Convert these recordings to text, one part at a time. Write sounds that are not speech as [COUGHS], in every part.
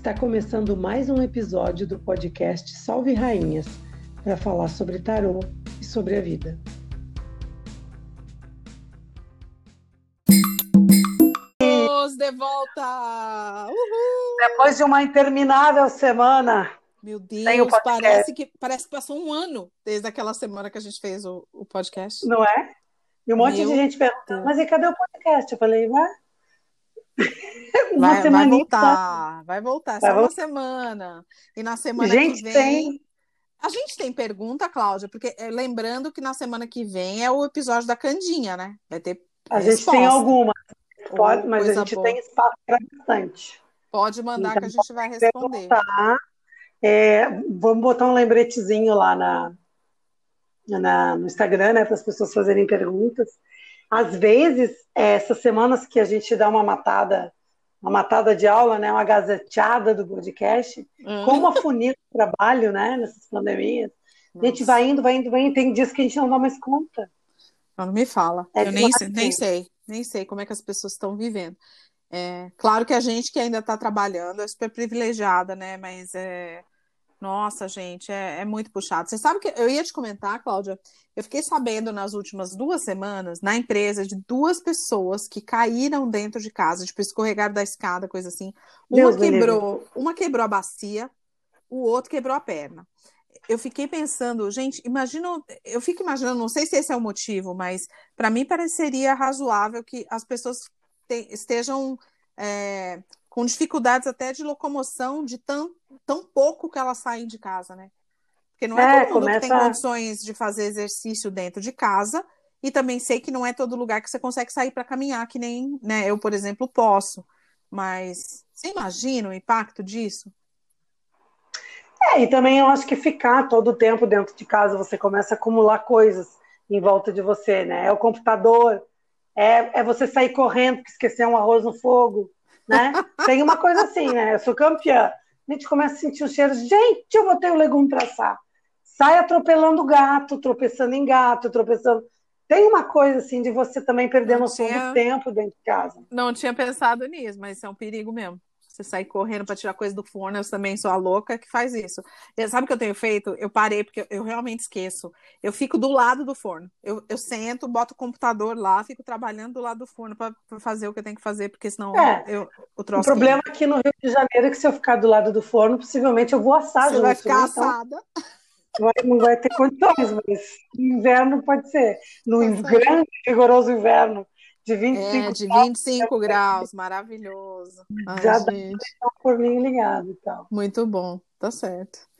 Está começando mais um episódio do podcast Salve Rainhas para falar sobre tarô e sobre a vida. de volta! Uhul! Depois de uma interminável semana. Meu Deus, parece que, parece que passou um ano desde aquela semana que a gente fez o, o podcast. Não é? E um monte Meu de gente pergunta, mas e cadê o podcast? Eu falei, vai. [LAUGHS] Vai, vai voltar, vai voltar, vai só uma semana. E na semana gente, que vem. Tem... A gente tem pergunta, Cláudia, porque é, lembrando que na semana que vem é o episódio da Candinha, né? Vai ter. A resposta. gente tem alguma, pode, mas a gente boa. tem espaço para bastante. Pode mandar então, que a gente vai responder. É, vamos botar um lembretezinho lá na, na no Instagram, né, para as pessoas fazerem perguntas. Às vezes, é, essas semanas que a gente dá uma matada, uma matada de aula, né, uma gazeteada do podcast, hum. como afunila o trabalho, né, nessas pandemias. Nossa. A gente vai indo, vai indo, vai indo, tem dias que a gente não dá mais conta. Não, me fala. É Eu nem, nem sei, nem sei como é que as pessoas estão vivendo. É, claro que a gente que ainda está trabalhando é super privilegiada, né? Mas é, nossa, gente, é, é, muito puxado. Você sabe que eu ia te comentar, Cláudia, eu fiquei sabendo nas últimas duas semanas, na empresa, de duas pessoas que caíram dentro de casa, tipo, escorregaram da escada, coisa assim. Uma Deus quebrou, uma quebrou a bacia, o outro quebrou a perna. Eu fiquei pensando, gente, imagina, eu fico imaginando, não sei se esse é o motivo, mas para mim pareceria razoável que as pessoas te, estejam é, com dificuldades até de locomoção de tão, tão pouco que elas saem de casa, né? Porque não é, é todo mundo começa... que tem condições de fazer exercício dentro de casa, e também sei que não é todo lugar que você consegue sair para caminhar, que nem né, eu, por exemplo, posso. Mas você imagina o impacto disso? É, e também eu acho que ficar todo o tempo dentro de casa, você começa a acumular coisas em volta de você, né? É o computador, é, é você sair correndo porque esquecer um arroz no fogo, né? Tem uma coisa assim, né? Eu sou campeã. A gente começa a sentir o cheiro. Gente, eu vou ter o legume para assar. Sai atropelando gato, tropeçando em gato, tropeçando. Tem uma coisa assim de você também perder noção tinha... do tempo dentro de casa. Não tinha pensado nisso, mas isso é um perigo mesmo. Você sair correndo para tirar coisa do forno, eu também sou a louca que faz isso. Sabe o que eu tenho feito? Eu parei, porque eu realmente esqueço. Eu fico do lado do forno. Eu, eu sento, boto o computador lá, fico trabalhando do lado do forno para fazer o que eu tenho que fazer, porque senão é, eu, o troço. O problema aqui no Rio de Janeiro é que se eu ficar do lado do forno, possivelmente eu vou assar. Você vai ficar então... assada. Vai, não vai ter condições, mas no inverno pode ser. No grande, rigoroso inverno, de 25, é, de 25 graus, graus maravilhoso. Ai, Já gente. dá um forninho ligado e tal. Muito bom, tá certo.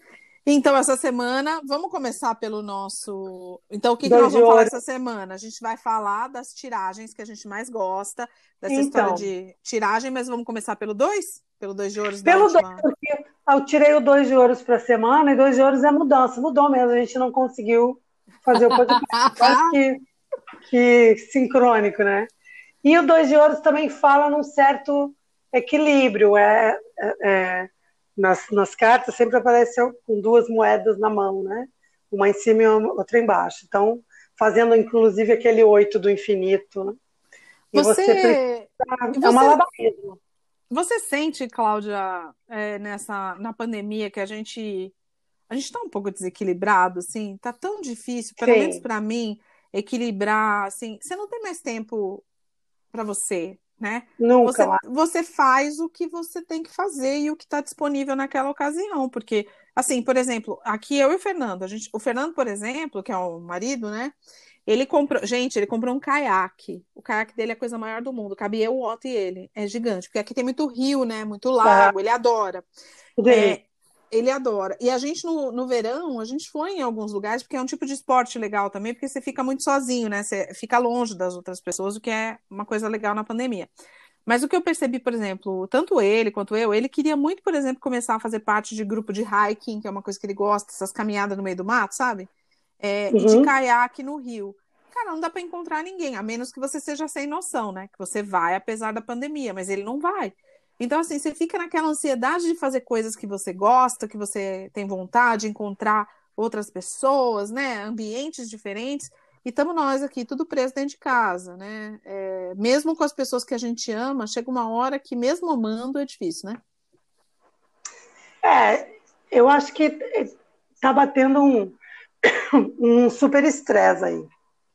Então, essa semana, vamos começar pelo nosso. Então, o que, que nós vamos falar essa semana? A gente vai falar das tiragens que a gente mais gosta, dessa então, história de tiragem, mas vamos começar pelo 2? Pelo 2 de ouros? Pelo 2, porque eu tirei o 2 de ouros para a semana, e 2 de ouros é mudança. Mudou mesmo, a gente não conseguiu fazer o podcast [LAUGHS] que, que sincrônico, né? E o dois de ouros também fala num certo equilíbrio. É, é, é, nas, nas cartas sempre apareceu com duas moedas na mão, né? Uma em cima e outra embaixo. Então, fazendo inclusive aquele oito do infinito. Né? E você, você precisa, é. Você sente, Cláudia, é, nessa na pandemia que a gente a gente está um pouco desequilibrado, assim, tá tão difícil, pelo Sim. menos para mim, equilibrar, assim, você não tem mais tempo para você, né? Nunca. Você, você faz o que você tem que fazer e o que está disponível naquela ocasião, porque, assim, por exemplo, aqui eu e o Fernando, a gente, o Fernando, por exemplo, que é o marido, né? Ele comprou, gente, ele comprou um caiaque. O caiaque dele é a coisa maior do mundo. Cabia eu, o Otto e ele. É gigante, porque aqui tem muito rio, né? Muito lago. Ele adora. É, ele adora. E a gente, no, no verão, a gente foi em alguns lugares, porque é um tipo de esporte legal também, porque você fica muito sozinho, né? Você fica longe das outras pessoas, o que é uma coisa legal na pandemia. Mas o que eu percebi, por exemplo, tanto ele quanto eu, ele queria muito, por exemplo, começar a fazer parte de grupo de hiking, que é uma coisa que ele gosta, essas caminhadas no meio do mato, sabe? É, uhum. E de uhum. caiaque no rio. Cara, não dá para encontrar ninguém, a menos que você seja sem noção, né? Que você vai apesar da pandemia, mas ele não vai. Então, assim, você fica naquela ansiedade de fazer coisas que você gosta, que você tem vontade de encontrar outras pessoas, né? Ambientes diferentes. E estamos nós aqui, tudo preso dentro de casa, né? É, mesmo com as pessoas que a gente ama, chega uma hora que, mesmo amando, é difícil, né? É, eu acho que tá batendo um, [COUGHS] um super estresse aí.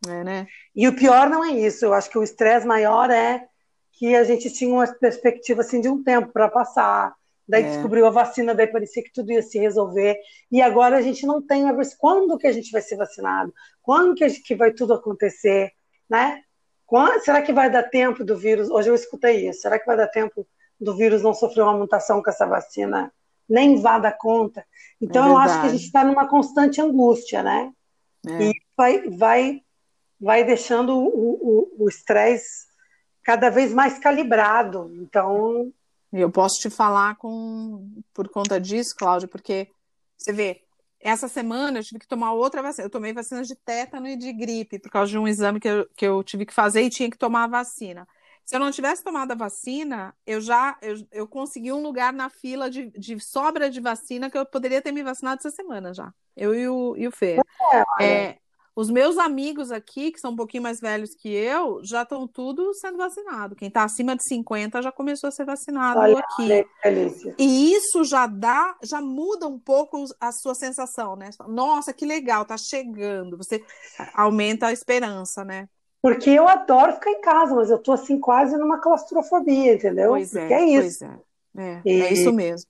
É, né? E o pior não é isso, eu acho que o estresse maior é que a gente tinha uma perspectiva assim de um tempo para passar, daí é. descobriu a vacina, daí parecia que tudo ia se resolver, e agora a gente não tem a quando que a gente vai ser vacinado, quando que, gente, que vai tudo acontecer, né? Quando, será que vai dar tempo do vírus? Hoje eu escutei isso. Será que vai dar tempo do vírus não sofrer uma mutação com essa vacina? Nem vá dar conta. Então é eu acho que a gente está numa constante angústia, né? É. E vai, vai, vai deixando o estresse cada vez mais calibrado. Então eu posso te falar com por conta disso, Cláudia, porque você vê, essa semana eu tive que tomar outra vacina. Eu tomei vacina de tétano e de gripe, por causa de um exame que eu, que eu tive que fazer e tinha que tomar a vacina. Se eu não tivesse tomado a vacina, eu já eu, eu consegui um lugar na fila de, de sobra de vacina que eu poderia ter me vacinado essa semana já. Eu e o, e o Fê. É, é, os meus amigos aqui, que são um pouquinho mais velhos que eu, já estão tudo sendo vacinado. Quem está acima de 50 já começou a ser vacinado Olha, aqui. E isso já dá, já muda um pouco a sua sensação, né? Nossa, que legal, tá chegando. Você aumenta a esperança, né? Porque eu adoro ficar em casa, mas eu tô assim quase numa claustrofobia, entendeu? Pois é, é isso. É. É, e... é isso mesmo.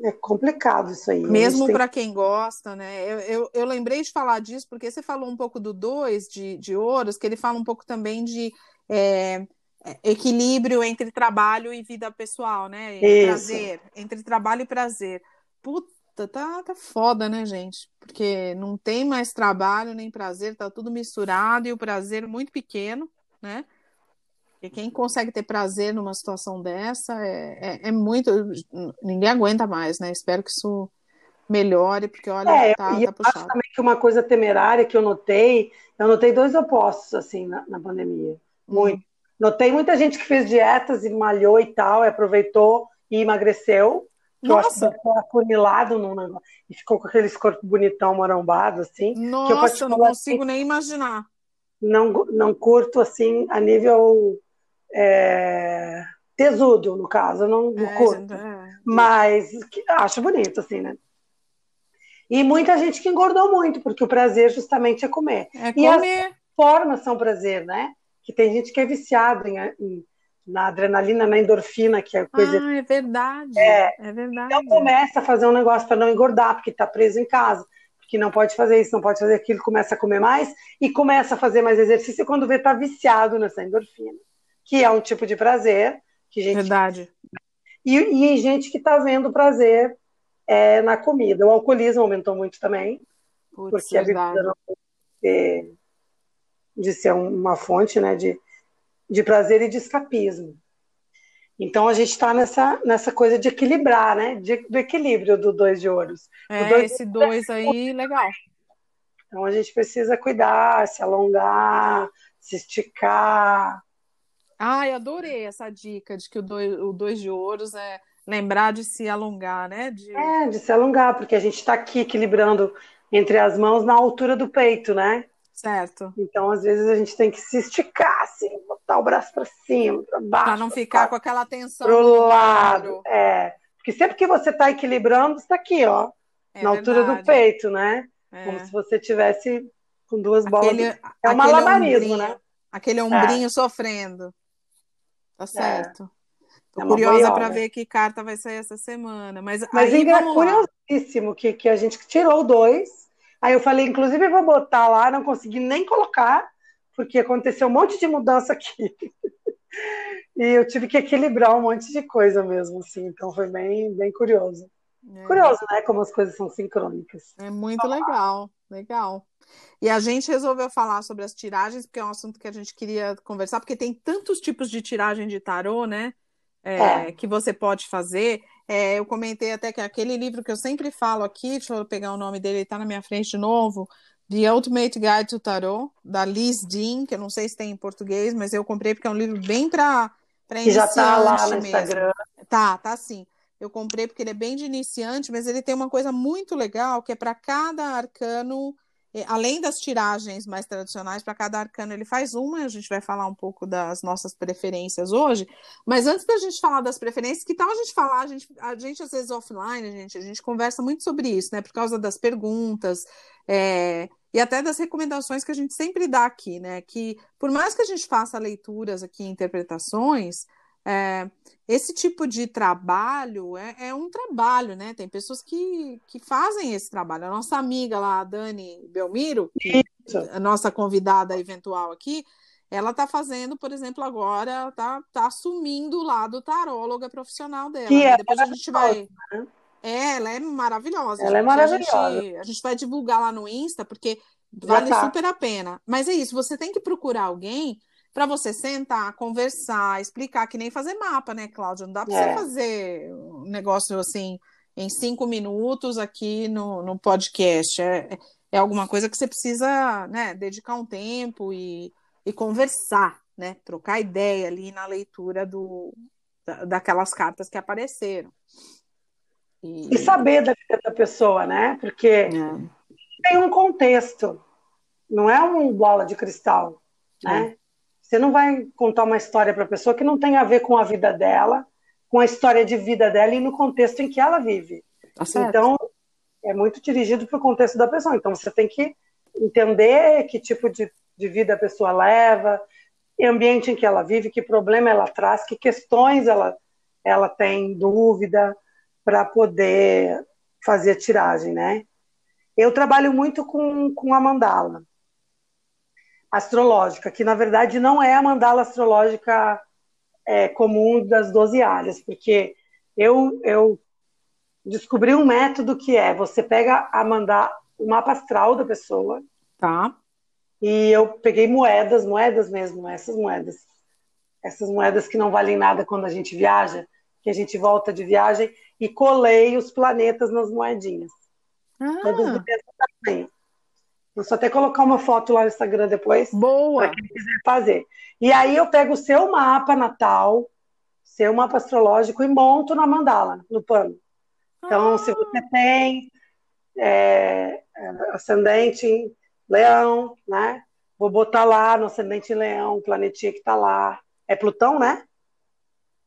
É complicado isso aí. Mesmo tem... para quem gosta, né? Eu, eu, eu, lembrei de falar disso porque você falou um pouco do 2 de, de ouros, que ele fala um pouco também de é, é equilíbrio entre trabalho e vida pessoal, né? Isso. Prazer, entre trabalho e prazer. Puta, tá, tá foda, né, gente? Porque não tem mais trabalho nem prazer, tá tudo misturado e o prazer muito pequeno, né? Porque quem consegue ter prazer numa situação dessa é, é, é, muito. Ninguém aguenta mais, né? Espero que isso melhore, porque olha, é, tá, e tá puxado. acho também que uma coisa temerária que eu notei, eu notei dois opostos, assim, na, na pandemia. Muito. Hum. Notei muita gente que fez dietas e malhou e tal, e aproveitou e emagreceu. Nossa. eu acho que ficou afunilado no negócio. E ficou com aqueles corpos bonitão, marombado, assim. Nossa, eu não consigo assim, nem imaginar. Não, não curto, assim, a nível é, tesudo, no caso, não, é, curto. É. Mas acho bonito, assim, né? E muita gente que engordou muito, porque o prazer justamente é comer. É comer. E as formas são prazer, né? Que tem gente que é viciado em, em, na adrenalina, na endorfina, que é coisa. Ah, é verdade. É, é verdade. Então começa a fazer um negócio para não engordar, porque está preso em casa, porque não pode fazer isso, não pode fazer aquilo, começa a comer mais e começa a fazer mais exercício quando vê tá viciado nessa endorfina que é um tipo de prazer. Que gente... Verdade. E, e gente que está vendo prazer é, na comida. O alcoolismo aumentou muito também, Putz, porque verdade. a bebida não pode ser, de ser uma fonte né, de, de prazer e de escapismo. Então a gente está nessa, nessa coisa de equilibrar, né? De, do equilíbrio do dois de ouros. É, dois esse dois aí, legal. Então a gente precisa cuidar, se alongar, se esticar, Ai, adorei essa dica de que o dois, o dois de ouros é lembrar de se alongar, né? De... É, de se alongar, porque a gente está aqui equilibrando entre as mãos na altura do peito, né? Certo. Então, às vezes, a gente tem que se esticar, assim, botar o braço para cima, para baixo. Para não ficar com aquela tensão. Pro lado. É. Porque sempre que você está equilibrando, está aqui, ó. É na verdade. altura do peito, né? É. Como se você tivesse com duas bolas. Aquele, é um malabarismo, né? Aquele ombrinho é. sofrendo. Tá é. certo. Tô é curiosa para ver que carta vai sair essa semana. Mas, mas aí, é curiosíssimo que, que a gente tirou dois. Aí eu falei, inclusive, eu vou botar lá, não consegui nem colocar, porque aconteceu um monte de mudança aqui. [LAUGHS] e eu tive que equilibrar um monte de coisa mesmo, assim. Então foi bem, bem curioso. É. Curioso, né? Como as coisas são sincrônicas. É muito legal. legal. E a gente resolveu falar sobre as tiragens, porque é um assunto que a gente queria conversar, porque tem tantos tipos de tiragem de tarô, né? É, é. Que você pode fazer. É, eu comentei até que aquele livro que eu sempre falo aqui, deixa eu pegar o nome dele, ele está na minha frente de novo, The Ultimate Guide to Tarot, da Liz Dean, que eu não sei se tem em português, mas eu comprei porque é um livro bem para iniciante já está lá no mesmo. Instagram. Tá, tá sim. Eu comprei porque ele é bem de iniciante, mas ele tem uma coisa muito legal, que é para cada arcano além das tiragens mais tradicionais, para cada arcano ele faz uma, a gente vai falar um pouco das nossas preferências hoje, mas antes da gente falar das preferências, que tal a gente falar, a gente, a gente às vezes offline, a gente, a gente conversa muito sobre isso, né, por causa das perguntas, é, e até das recomendações que a gente sempre dá aqui, né, que por mais que a gente faça leituras aqui, interpretações, é, esse tipo de trabalho é, é, um trabalho, né? Tem pessoas que, que fazem esse trabalho. A nossa amiga lá, a Dani Belmiro, a nossa convidada eventual aqui, ela está fazendo, por exemplo, agora, está tá assumindo o lado taróloga profissional dela. Né? é Depois a gente vai. Né? É, ela é maravilhosa. Ela é gente. é maravilhosa. A gente, a gente vai divulgar lá no Insta, porque vale tá. super a pena. Mas é isso, você tem que procurar alguém para você sentar, conversar, explicar, que nem fazer mapa, né, Cláudia? Não dá para é. você fazer um negócio assim em cinco minutos aqui no, no podcast. É, é alguma coisa que você precisa né, dedicar um tempo e, e conversar, né? Trocar ideia ali na leitura do, da, daquelas cartas que apareceram. E... e saber da vida da pessoa, né? Porque é. tem um contexto, não é um bola de cristal, né? Você não vai contar uma história para a pessoa que não tem a ver com a vida dela, com a história de vida dela e no contexto em que ela vive. Tá então, é muito dirigido para o contexto da pessoa. Então, você tem que entender que tipo de, de vida a pessoa leva, ambiente em que ela vive, que problema ela traz, que questões ela, ela tem dúvida para poder fazer a tiragem, né? Eu trabalho muito com, com a mandala astrológica, que na verdade não é a mandala astrológica é, comum das 12 áreas, porque eu, eu descobri um método que é você pega a mandar o mapa astral da pessoa. Tá. E eu peguei moedas, moedas mesmo, essas moedas. Essas moedas que não valem nada quando a gente viaja, que a gente volta de viagem, e colei os planetas nas moedinhas. Ah. Todos do mesmo tamanho. Vou só até colocar uma foto lá no Instagram depois. Boa! Para quem quiser fazer. E aí eu pego o seu mapa natal, seu mapa astrológico e monto na mandala, no pano. Então, ah. se você tem é, ascendente leão, né? Vou botar lá no ascendente leão, o planetinha que está lá. É Plutão, né?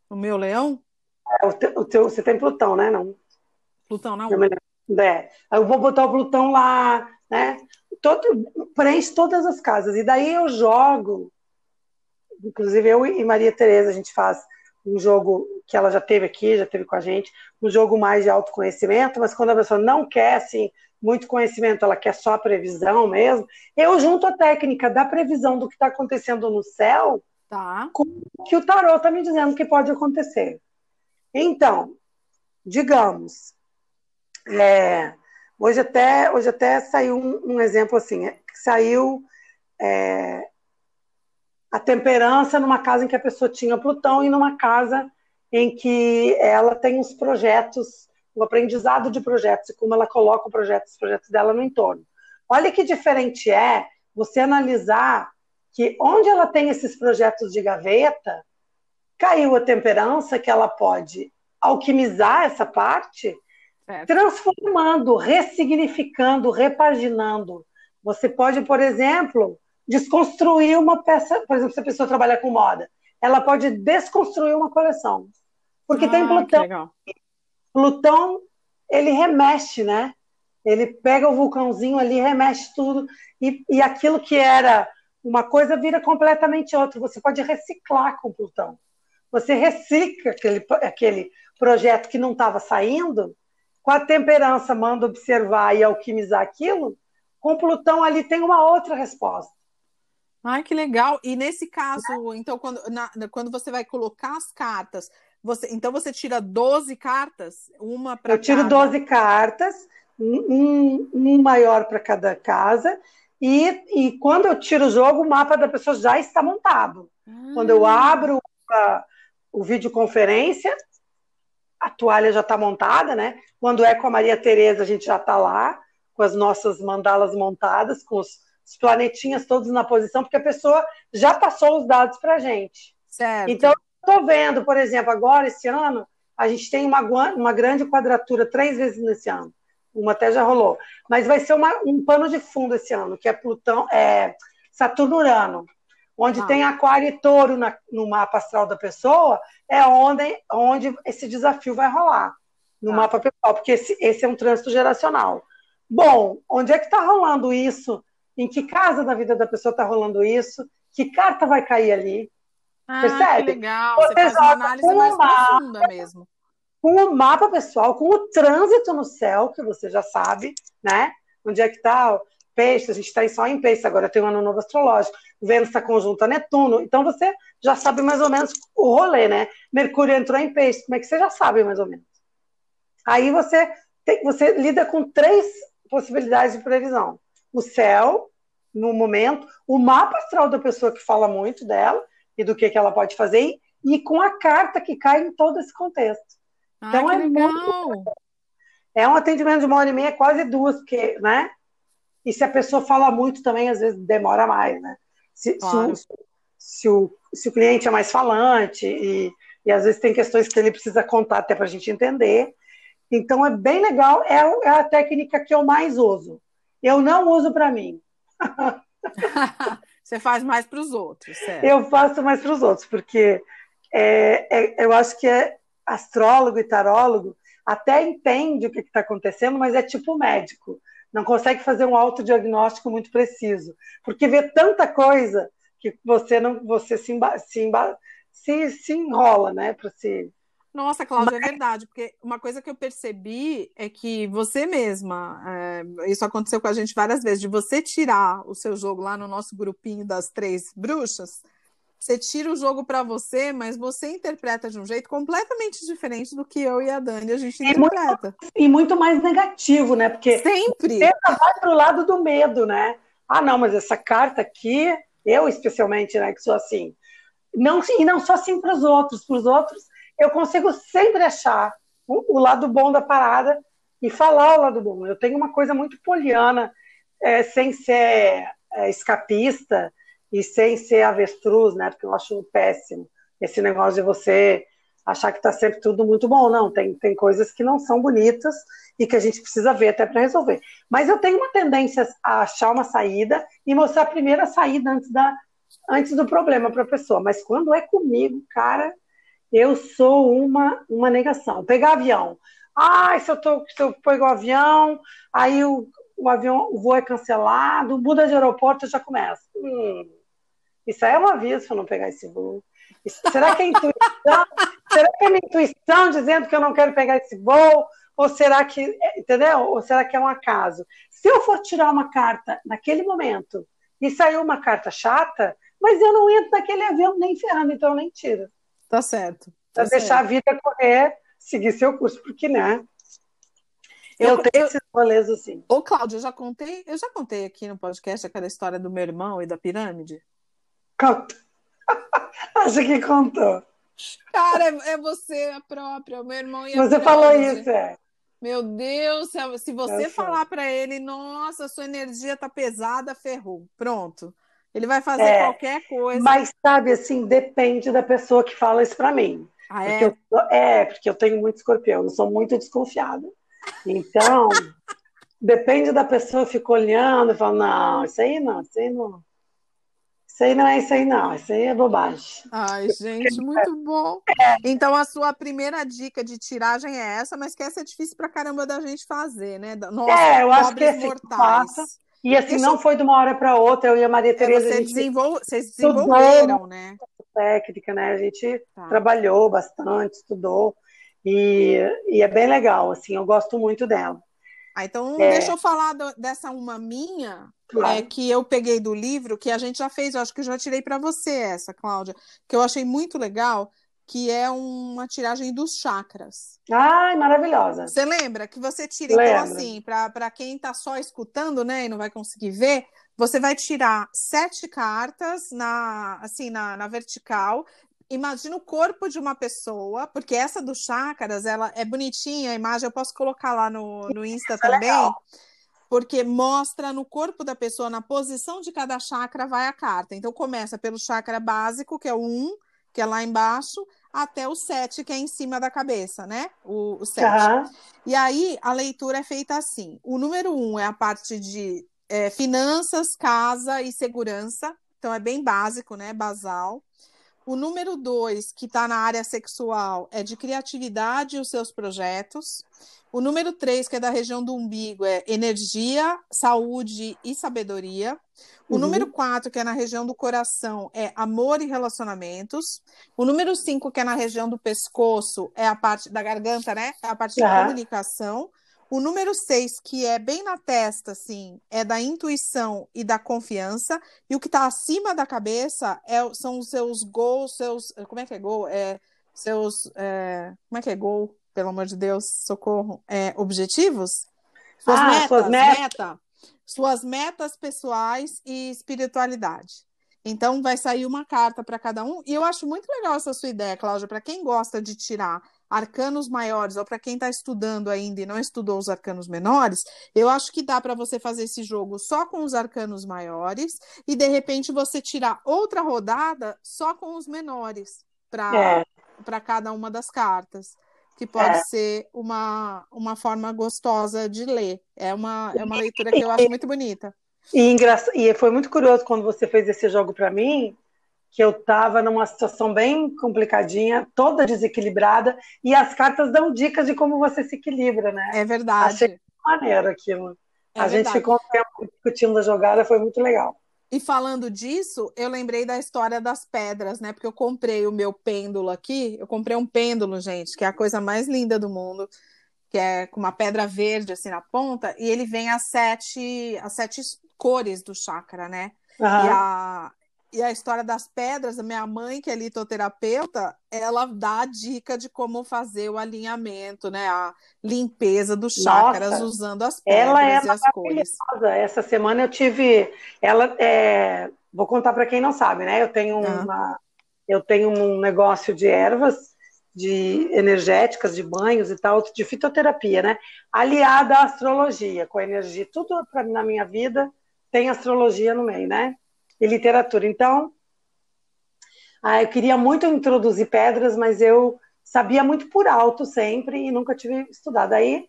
O meu leão? É, o, teu, o teu, você tem Plutão, né? Não. Plutão não. É. Eu vou botar o Plutão lá, né? Todo, preenche todas as casas. E daí eu jogo, inclusive eu e Maria Tereza, a gente faz um jogo que ela já teve aqui, já teve com a gente, um jogo mais de autoconhecimento, mas quando a pessoa não quer assim, muito conhecimento, ela quer só a previsão mesmo, eu junto a técnica da previsão do que está acontecendo no céu tá. com o que o tarot está me dizendo que pode acontecer. Então, digamos, é, Hoje até, hoje até saiu um, um exemplo assim, é, saiu é, a temperança numa casa em que a pessoa tinha Plutão e numa casa em que ela tem os projetos, o aprendizado de projetos e como ela coloca o projeto, os projetos dela no entorno. Olha que diferente é você analisar que onde ela tem esses projetos de gaveta, caiu a temperança que ela pode alquimizar essa parte é. transformando, ressignificando, repaginando. Você pode, por exemplo, desconstruir uma peça, por exemplo, se a pessoa trabalha com moda, ela pode desconstruir uma coleção. Porque ah, tem Plutão. Plutão, ele remexe, né? Ele pega o vulcãozinho ali, remexe tudo, e, e aquilo que era uma coisa vira completamente outra. Você pode reciclar com Plutão. Você recicla aquele, aquele projeto que não estava saindo com a temperança manda observar e alquimizar aquilo, com Plutão ali tem uma outra resposta. Ai, que legal. E nesse caso, então, quando, na, quando você vai colocar as cartas, você, então você tira 12 cartas, uma para Eu tiro cada. 12 cartas, um, um maior para cada casa, e, e quando eu tiro o jogo, o mapa da pessoa já está montado. Ah. Quando eu abro a, o videoconferência, a toalha já está montada, né? Quando é com a Maria Tereza, a gente já está lá, com as nossas mandalas montadas, com os, os, planetinhas todos na posição, porque a pessoa já passou os dados para a gente. Certo. Então, estou vendo, por exemplo, agora, esse ano, a gente tem uma, uma grande quadratura três vezes nesse ano. Uma até já rolou. Mas vai ser uma, um pano de fundo esse ano, que é Plutão, é Saturno-Urano onde ah. tem aquário e touro na, no mapa astral da pessoa, é onde, onde esse desafio vai rolar no ah. mapa pessoal, porque esse, esse é um trânsito geracional. Bom, onde é que está rolando isso? Em que casa da vida da pessoa está rolando isso? Que carta vai cair ali? Ah, Percebe? Que legal. Você, Você faz uma análise mais mapa, profunda mesmo. Com o mapa pessoal, com o trânsito no céu, que você já sabe, né? Onde é que está peixe, a gente está só em peixe, agora tem um ano novo astrológico. Vênus está conjunto a Netuno, então você já sabe mais ou menos o rolê, né? Mercúrio entrou em peixe, como é que você já sabe mais ou menos? Aí você, tem, você lida com três possibilidades de previsão: o céu, no momento, o mapa astral da pessoa que fala muito dela e do que, que ela pode fazer, e com a carta que cai em todo esse contexto. Ah, então é legal. muito. É um atendimento de uma hora e meia, quase duas, porque, né? E se a pessoa fala muito também, às vezes demora mais, né? Se, claro. se, o, se, o, se, o, cliente é mais falante e, e às vezes tem questões que ele precisa contar até para a gente entender. Então é bem legal, é, é a técnica que eu mais uso. Eu não uso para mim. [LAUGHS] Você faz mais para os outros, certo? Eu faço mais para os outros, porque é, é, eu acho que é astrólogo e tarólogo até entende o que está acontecendo, mas é tipo médico não consegue fazer um autodiagnóstico muito preciso, porque vê tanta coisa que você não você se, se, se, se enrola, né, para se nossa, Cláudia, Mas... é verdade, porque uma coisa que eu percebi é que você mesma, é, isso aconteceu com a gente várias vezes, de você tirar o seu jogo lá no nosso grupinho das três bruxas, você tira o jogo para você, mas você interpreta de um jeito completamente diferente do que eu e a Dani a gente interpreta. E muito, e muito mais negativo, né? Porque sempre você vai para o lado do medo, né? Ah, não, mas essa carta aqui, eu especialmente, né, que sou assim, não e não só assim para os outros, para os outros eu consigo sempre achar o, o, lado bom da parada e falar o lado bom. Eu tenho uma coisa muito poliana, é, sem ser é, escapista e sem ser avestruz, né? Porque eu acho péssimo esse negócio de você achar que está sempre tudo muito bom. Não, tem, tem coisas que não são bonitas e que a gente precisa ver até para resolver. Mas eu tenho uma tendência a achar uma saída e mostrar a primeira saída antes, da, antes do problema para a pessoa. Mas quando é comigo, cara, eu sou uma, uma negação. Pegar avião. Ah, se eu, tô, se eu pego o avião, aí o, o avião, o voo é cancelado, muda de aeroporto, eu já começa. Hum, isso aí é um aviso para não pegar esse voo. será que é intuição? [LAUGHS] será que é minha intuição dizendo que eu não quero pegar esse voo? Ou será que, entendeu? Ou será que é um acaso? Se eu for tirar uma carta naquele momento e sair uma carta chata, mas eu não entro naquele avião nem ferrando, então eu nem tiro. Tá certo. Tá para deixar a vida correr, seguir seu curso, porque, né? Eu, eu tenho esses rolês assim. Ô, Cláudio, eu já contei, eu já contei aqui no podcast aquela história do meu irmão e da pirâmide. Conta. [LAUGHS] Acho que contou. Cara, é, é você a própria, o meu irmão e a Você falou isso, é. Meu Deus, se você falar para ele, nossa, sua energia tá pesada, ferrou. Pronto. Ele vai fazer é, qualquer coisa. Mas sabe assim, depende da pessoa que fala isso para mim. Ah, é? Porque eu, é, porque eu tenho muito escorpião, eu sou muito desconfiada. Então, [LAUGHS] depende da pessoa, fica olhando e fala, não, isso aí não, isso aí não. Isso aí não é isso aí, não. Isso aí é bobagem. Ai, gente, muito bom. Então, a sua primeira dica de tiragem é essa, mas que essa é difícil pra caramba da gente fazer, né? Nossa, é, eu acho que assim, mortais. Passa, e assim, Deixa... não foi de uma hora para outra, eu e a Maria é, Tereza. É, você desenvol... Vocês desenvolveram, né? Técnica, né? A gente tá. trabalhou bastante, estudou. E, e é bem legal, assim, eu gosto muito dela. Ah, então é... deixa eu falar do, dessa uma minha, claro. é, que eu peguei do livro, que a gente já fez, eu acho que eu já tirei para você essa, Cláudia, que eu achei muito legal, que é uma tiragem dos chakras. Ai, maravilhosa. Você lembra que você tira, então, Lembro. então, assim, para quem está só escutando, né, e não vai conseguir ver, você vai tirar sete cartas na, assim, na, na vertical. Imagina o corpo de uma pessoa, porque essa dos chakras, ela é bonitinha, a imagem eu posso colocar lá no, no Insta Isso é também. É porque mostra no corpo da pessoa, na posição de cada chakra, vai a carta. Então, começa pelo chakra básico, que é o 1, que é lá embaixo, até o 7, que é em cima da cabeça, né? O, o 7. Uhum. E aí a leitura é feita assim: o número 1 é a parte de é, finanças, casa e segurança. Então é bem básico, né? Basal. O número 2, que está na área sexual, é de criatividade e os seus projetos. O número 3, que é da região do umbigo, é energia, saúde e sabedoria. O uhum. número 4, que é na região do coração, é amor e relacionamentos. O número 5, que é na região do pescoço, é a parte da garganta, né? É a parte uhum. de comunicação. O número 6, que é bem na testa, assim, é da intuição e da confiança. E o que está acima da cabeça é, são os seus gols, seus. Como é que é gol? É, seus. É, como é que é gol? pelo amor de Deus, socorro, é, objetivos? Suas ah, metas, suas metas. Meta, suas metas pessoais e espiritualidade. Então, vai sair uma carta para cada um. E eu acho muito legal essa sua ideia, Cláudia, para quem gosta de tirar arcanos maiores, ou para quem está estudando ainda e não estudou os arcanos menores, eu acho que dá para você fazer esse jogo só com os arcanos maiores e, de repente, você tirar outra rodada só com os menores para é. cada uma das cartas que pode é. ser uma, uma forma gostosa de ler. É uma, é uma leitura que eu acho muito bonita. E, engra... e foi muito curioso quando você fez esse jogo para mim, que eu estava numa situação bem complicadinha, toda desequilibrada, e as cartas dão dicas de como você se equilibra, né? É verdade. Achei maneiro aquilo. É a verdade. gente ficou um tempo discutindo a jogada, foi muito legal. E falando disso, eu lembrei da história das pedras, né? Porque eu comprei o meu pêndulo aqui. Eu comprei um pêndulo, gente, que é a coisa mais linda do mundo, que é com uma pedra verde assim na ponta, e ele vem as sete, as sete cores do chakra, né? Uhum. E, a, e a história das pedras, a minha mãe, que é litoterapeuta, ela dá a dica de como fazer o alinhamento, né? A limpeza dos chakras Nossa, usando as pedras ela é e as cores. Essa semana eu tive. Ela é... Vou contar para quem não sabe, né? Eu tenho ah. uma. Eu tenho um negócio de ervas de energéticas, de banhos e tal, de fitoterapia, né? Aliada à astrologia, com a energia, tudo pra, na minha vida tem astrologia no meio, né? E literatura. Então, ah, eu queria muito introduzir pedras, mas eu sabia muito por alto sempre e nunca tive estudado. Aí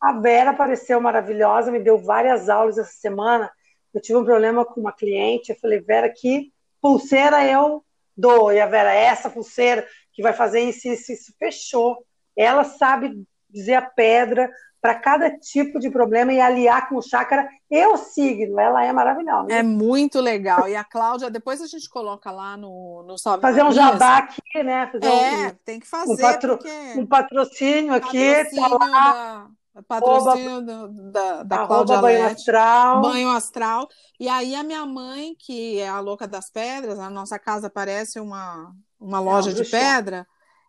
a Vera apareceu maravilhosa, me deu várias aulas essa semana. Eu tive um problema com uma cliente, eu falei, Vera, que pulseira eu dou? E a Vera, essa pulseira que vai fazer isso, isso, isso. Fechou. Ela sabe dizer a pedra, para cada tipo de problema e aliar com o chakra e o signo. Ela é maravilhosa. É muito legal. E a Cláudia, depois a gente coloca lá no, no Salve Fazer um jabá aqui, né? Fazer é, um, tem que fazer. Um, patro, um patrocínio aqui. Patrocínio tá da, patrocínio do, da, da Cláudia Banho Lete, Astral. Banho Astral. E aí a minha mãe, que é a louca das pedras, a nossa casa parece uma, uma loja é de pedra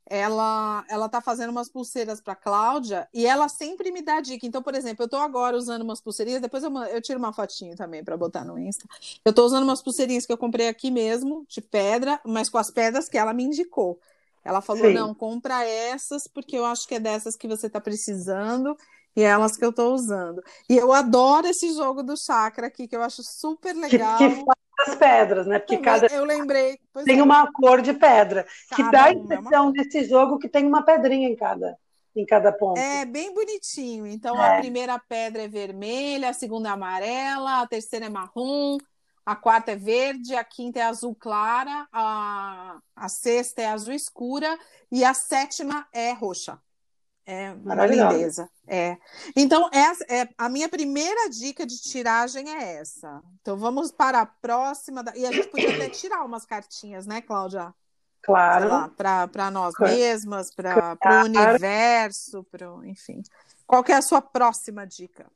ela ela tá fazendo umas pulseiras para Cláudia e ela sempre me dá dica. Então, por exemplo, eu tô agora usando umas pulseirinhas, depois eu, eu tiro uma fotinho também para botar no Insta. Eu tô usando umas pulseirinhas que eu comprei aqui mesmo, de pedra, mas com as pedras que ela me indicou. Ela falou: Sim. "Não, compra essas porque eu acho que é dessas que você tá precisando." E é elas que eu estou usando. E eu adoro esse jogo do chakra aqui, que eu acho super legal. Que, que as pedras, né? Porque cada eu lembrei tem é. uma cor de pedra que dá a impressão é uma... desse jogo que tem uma pedrinha em cada em cada ponto. É bem bonitinho. Então é. a primeira pedra é vermelha, a segunda é amarela, a terceira é marrom, a quarta é verde, a quinta é azul clara, a, a sexta é azul escura e a sétima é roxa. É uma lindeza. É. Então, essa, é, a minha primeira dica de tiragem é essa. Então, vamos para a próxima. Da... E a gente podia até [CLEARS THROAT] tirar umas cartinhas, né, Cláudia? Claro. Para nós mesmas, para claro. o universo, pro, enfim. Qual é a sua próxima dica?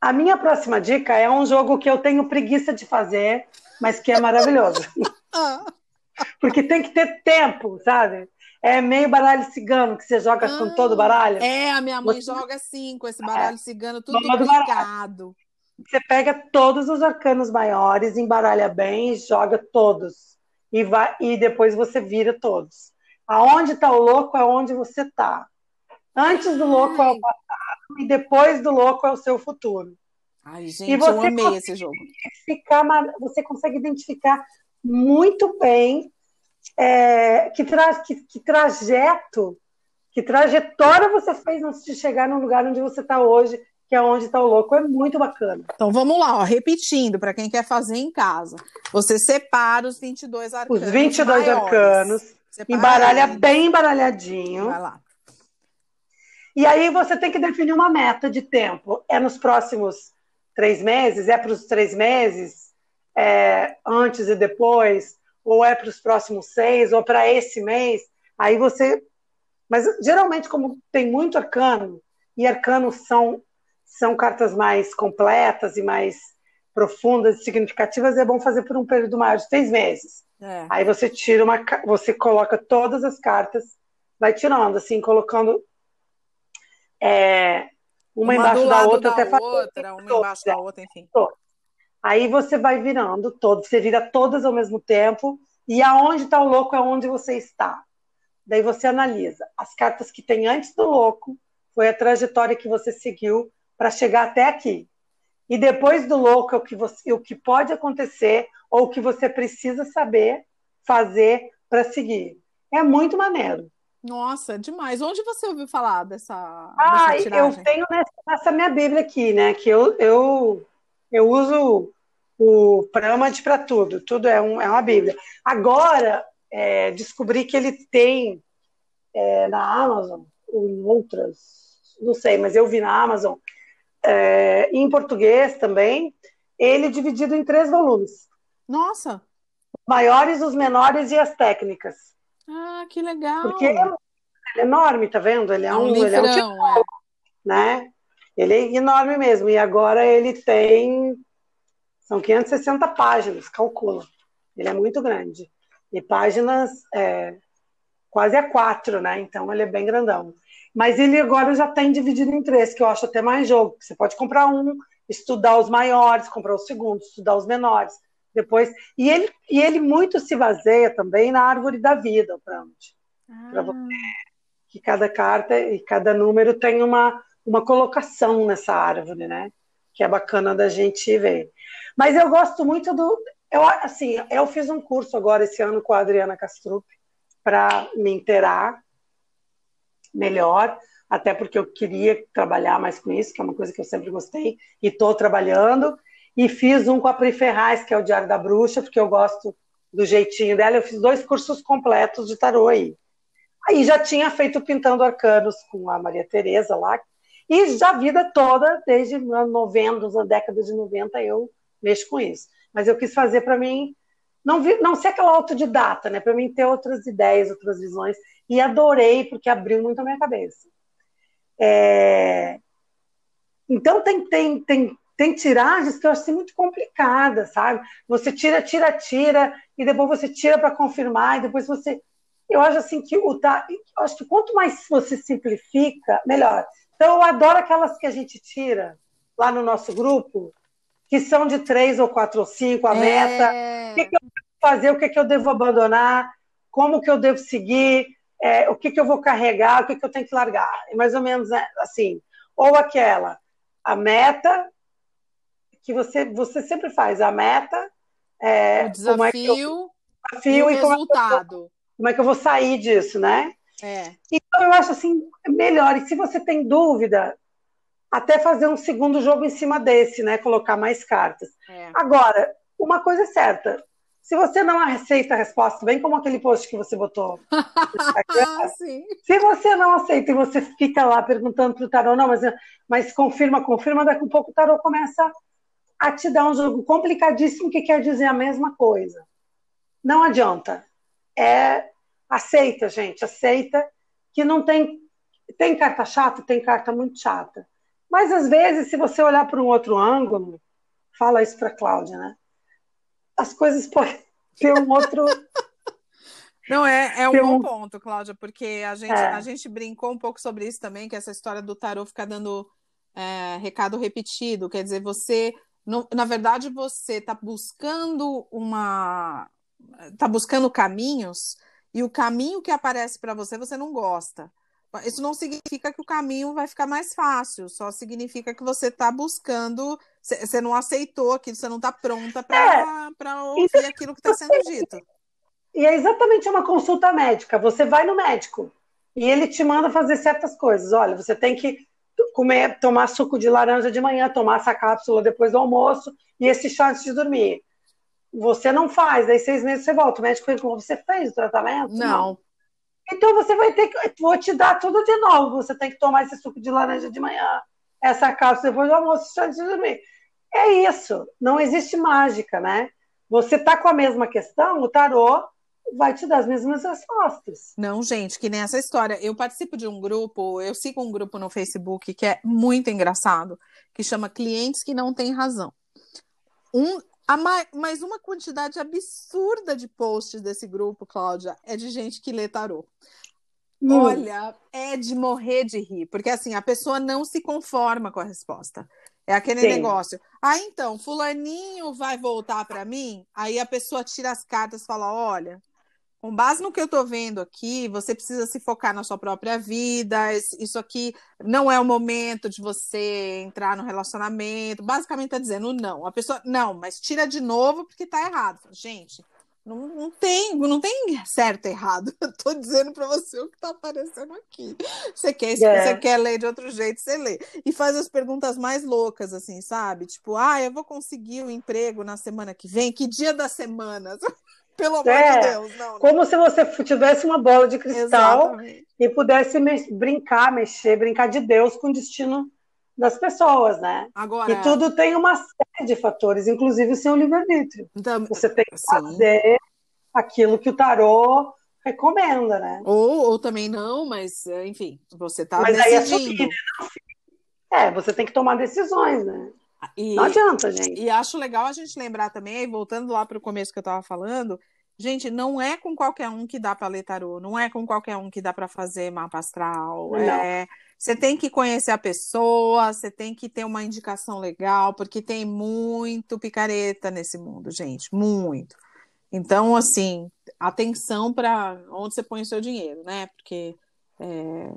A minha próxima dica é um jogo que eu tenho preguiça de fazer, mas que é maravilhoso. [LAUGHS] Ah. Porque tem que ter tempo, sabe? É meio baralho cigano, que você joga ah, com todo baralho. É, a minha mãe você... joga assim, com esse baralho é. cigano, tudo duplicado. Você pega todos os arcanos maiores, embaralha bem, joga todos. E, vai, e depois você vira todos. Aonde está o louco é onde você está. Antes do louco Ai. é o passado e depois do louco é o seu futuro. Ai, gente, e você eu amei esse jogo. Você consegue identificar muito bem é, que, tra que, que, trajeto, que trajetória você fez antes de chegar no lugar onde você está hoje, que é onde está o louco. É muito bacana. Então vamos lá, ó, repetindo, para quem quer fazer em casa. Você separa os 22 arcanos. Os 22 maiores. arcanos, embaralha bem embaralhadinho. Vai lá. E aí você tem que definir uma meta de tempo. É nos próximos três meses? É para os três meses? É antes e depois? Ou é para os próximos seis? Ou para esse mês? Aí você. Mas geralmente, como tem muito arcano, e arcanos são, são cartas mais completas e mais profundas e significativas, é bom fazer por um período maior de três meses. É. Aí você tira uma. Você coloca todas as cartas, vai tirando, assim, colocando é, uma, uma embaixo da outra da até fazer outra, uma embaixo da outra, enfim. Aí você vai virando todo, você vira todas ao mesmo tempo, e aonde está o louco é onde você está. Daí você analisa as cartas que tem antes do louco, foi a trajetória que você seguiu para chegar até aqui. E depois do louco, é o que, você, o que pode acontecer ou o que você precisa saber fazer para seguir. É muito maneiro. Nossa, demais. Onde você ouviu falar dessa, ah, dessa eu tenho nessa, nessa, minha Bíblia aqui, né? Que eu, eu, eu uso o Pramad para tudo. Tudo é, um, é uma Bíblia. Agora, é, descobri que ele tem é, na Amazon, ou em outras, não sei, mas eu vi na Amazon, é, em português também, ele dividido em três volumes. Nossa! Os maiores, os menores e as técnicas. Ah, que legal. Porque ele é enorme, tá vendo? Ele é, é um, um livrão, ele é um tipo, é. né? Ele é enorme mesmo. E agora ele tem são 560 páginas, calcula. Ele é muito grande. E páginas é, quase a quatro, né? Então ele é bem grandão. Mas ele agora já tem dividido em três, que eu acho até mais jogo. Você pode comprar um, estudar os maiores, comprar o segundo, estudar os menores depois. E ele, e ele muito se baseia também na árvore da vida, o Prompt. Ah. Que cada carta e cada número tem uma, uma colocação nessa árvore, né? Que é bacana da gente ver. Mas eu gosto muito do. Eu, assim, eu fiz um curso agora esse ano com a Adriana Castrup para me inteirar melhor, até porque eu queria trabalhar mais com isso, que é uma coisa que eu sempre gostei, e estou trabalhando. E fiz um com a Pri Ferraz, que é o Diário da Bruxa, porque eu gosto do jeitinho dela. Eu fiz dois cursos completos de tarô aí. Aí já tinha feito Pintando Arcanos com a Maria Tereza lá. E já a vida toda, desde 90, na década de 90, eu mexo com isso. Mas eu quis fazer para mim, não, vi, não ser aquela autodidata, né? Para mim ter outras ideias, outras visões. E adorei, porque abriu muito a minha cabeça. É... Então tem, tem, tem tem tiragens que eu acho assim, muito complicadas, sabe? Você tira, tira, tira, e depois você tira para confirmar, e depois você. Eu acho assim que o tá, eu acho que quanto mais você simplifica, melhor. Então eu adoro aquelas que a gente tira lá no nosso grupo, que são de três ou quatro ou cinco, a é... meta. O que, que, eu devo fazer, o que, que eu devo abandonar, como que eu devo seguir, é, o que, que eu vou carregar, o que, que eu tenho que largar. É mais ou menos né, assim. Ou aquela, a meta, que você, você sempre faz a meta, é, o desafio, como é que eu, desafio e, o resultado. Como é, eu, como é que eu vou sair disso, né? É. Então eu acho assim melhor. E se você tem dúvida, até fazer um segundo jogo em cima desse, né? Colocar mais cartas. É. Agora, uma coisa é certa. Se você não aceita a resposta, bem como aquele post que você botou [LAUGHS] se você não aceita e você fica lá perguntando para o tarô, não, mas, mas confirma, confirma, daqui a um pouco o tarô começa a te dar um jogo complicadíssimo que quer dizer a mesma coisa. Não adianta. É aceita, gente, aceita que não tem tem carta chata, tem carta muito chata. Mas às vezes, se você olhar para um outro ângulo, fala isso para Cláudia, né? As coisas podem [LAUGHS] ter um outro Não, é, é um bom ponto, Cláudia, porque a gente, é. a gente brincou um pouco sobre isso também, que essa história do tarô ficar dando é, recado repetido, quer dizer, você, na verdade, você está buscando uma, está buscando caminhos e o caminho que aparece para você você não gosta. Isso não significa que o caminho vai ficar mais fácil, só significa que você está buscando, você não aceitou aquilo, você não está pronta para é, ouvir aquilo que está sendo dito. E é exatamente uma consulta médica. Você vai no médico e ele te manda fazer certas coisas. Olha, você tem que comer, tomar suco de laranja de manhã, tomar essa cápsula depois do almoço e esse chá antes de dormir. Você não faz, daí seis meses você volta. O médico pergunta: você fez o tratamento? Não. não. Então você vai ter que. Vou te dar tudo de novo. Você tem que tomar esse suco de laranja de manhã, essa cápsula depois do almoço, antes de dormir. É isso. Não existe mágica, né? Você tá com a mesma questão, o tarô vai te dar as mesmas respostas. Não, gente, que nem essa história. Eu participo de um grupo, eu sigo um grupo no Facebook que é muito engraçado, que chama Clientes que Não Têm Razão. Um, mas uma quantidade absurda de posts desse grupo, Cláudia, é de gente que lê tarô. Hum. Olha, é de morrer de rir, porque assim, a pessoa não se conforma com a resposta. É aquele Sim. negócio. Ah, então, fulaninho vai voltar para mim? Aí a pessoa tira as cartas e fala: "Olha, com base no que eu estou vendo aqui, você precisa se focar na sua própria vida. Isso aqui não é o momento de você entrar no relacionamento. Basicamente está dizendo não. A pessoa, não, mas tira de novo porque está errado. Gente, não, não, tem, não tem certo e errado. [LAUGHS] Eu tô dizendo para você o que está aparecendo aqui. Você quer, yeah. você quer ler de outro jeito, você lê. E faz as perguntas mais loucas, assim, sabe? Tipo, ah, eu vou conseguir o um emprego na semana que vem. Que dia da semana? [LAUGHS] Pelo amor é, de Deus, não, Como se você tivesse uma bola de cristal Exatamente. e pudesse me brincar, mexer, brincar de Deus com o destino das pessoas, né? Agora, e tudo tem uma série de fatores, inclusive o seu livre-arbítrio. Então, você tem que sim. fazer aquilo que o tarô recomenda, né? Ou, ou também não, mas enfim, você está decidindo. Aí é, é, você tem que tomar decisões, né? E, não adianta, gente. E acho legal a gente lembrar também, voltando lá para o começo que eu estava falando, gente, não é com qualquer um que dá para ler tarô, não é com qualquer um que dá para fazer mapa astral. É, você tem que conhecer a pessoa, você tem que ter uma indicação legal, porque tem muito picareta nesse mundo, gente, muito. Então, assim, atenção para onde você põe o seu dinheiro, né? Porque é,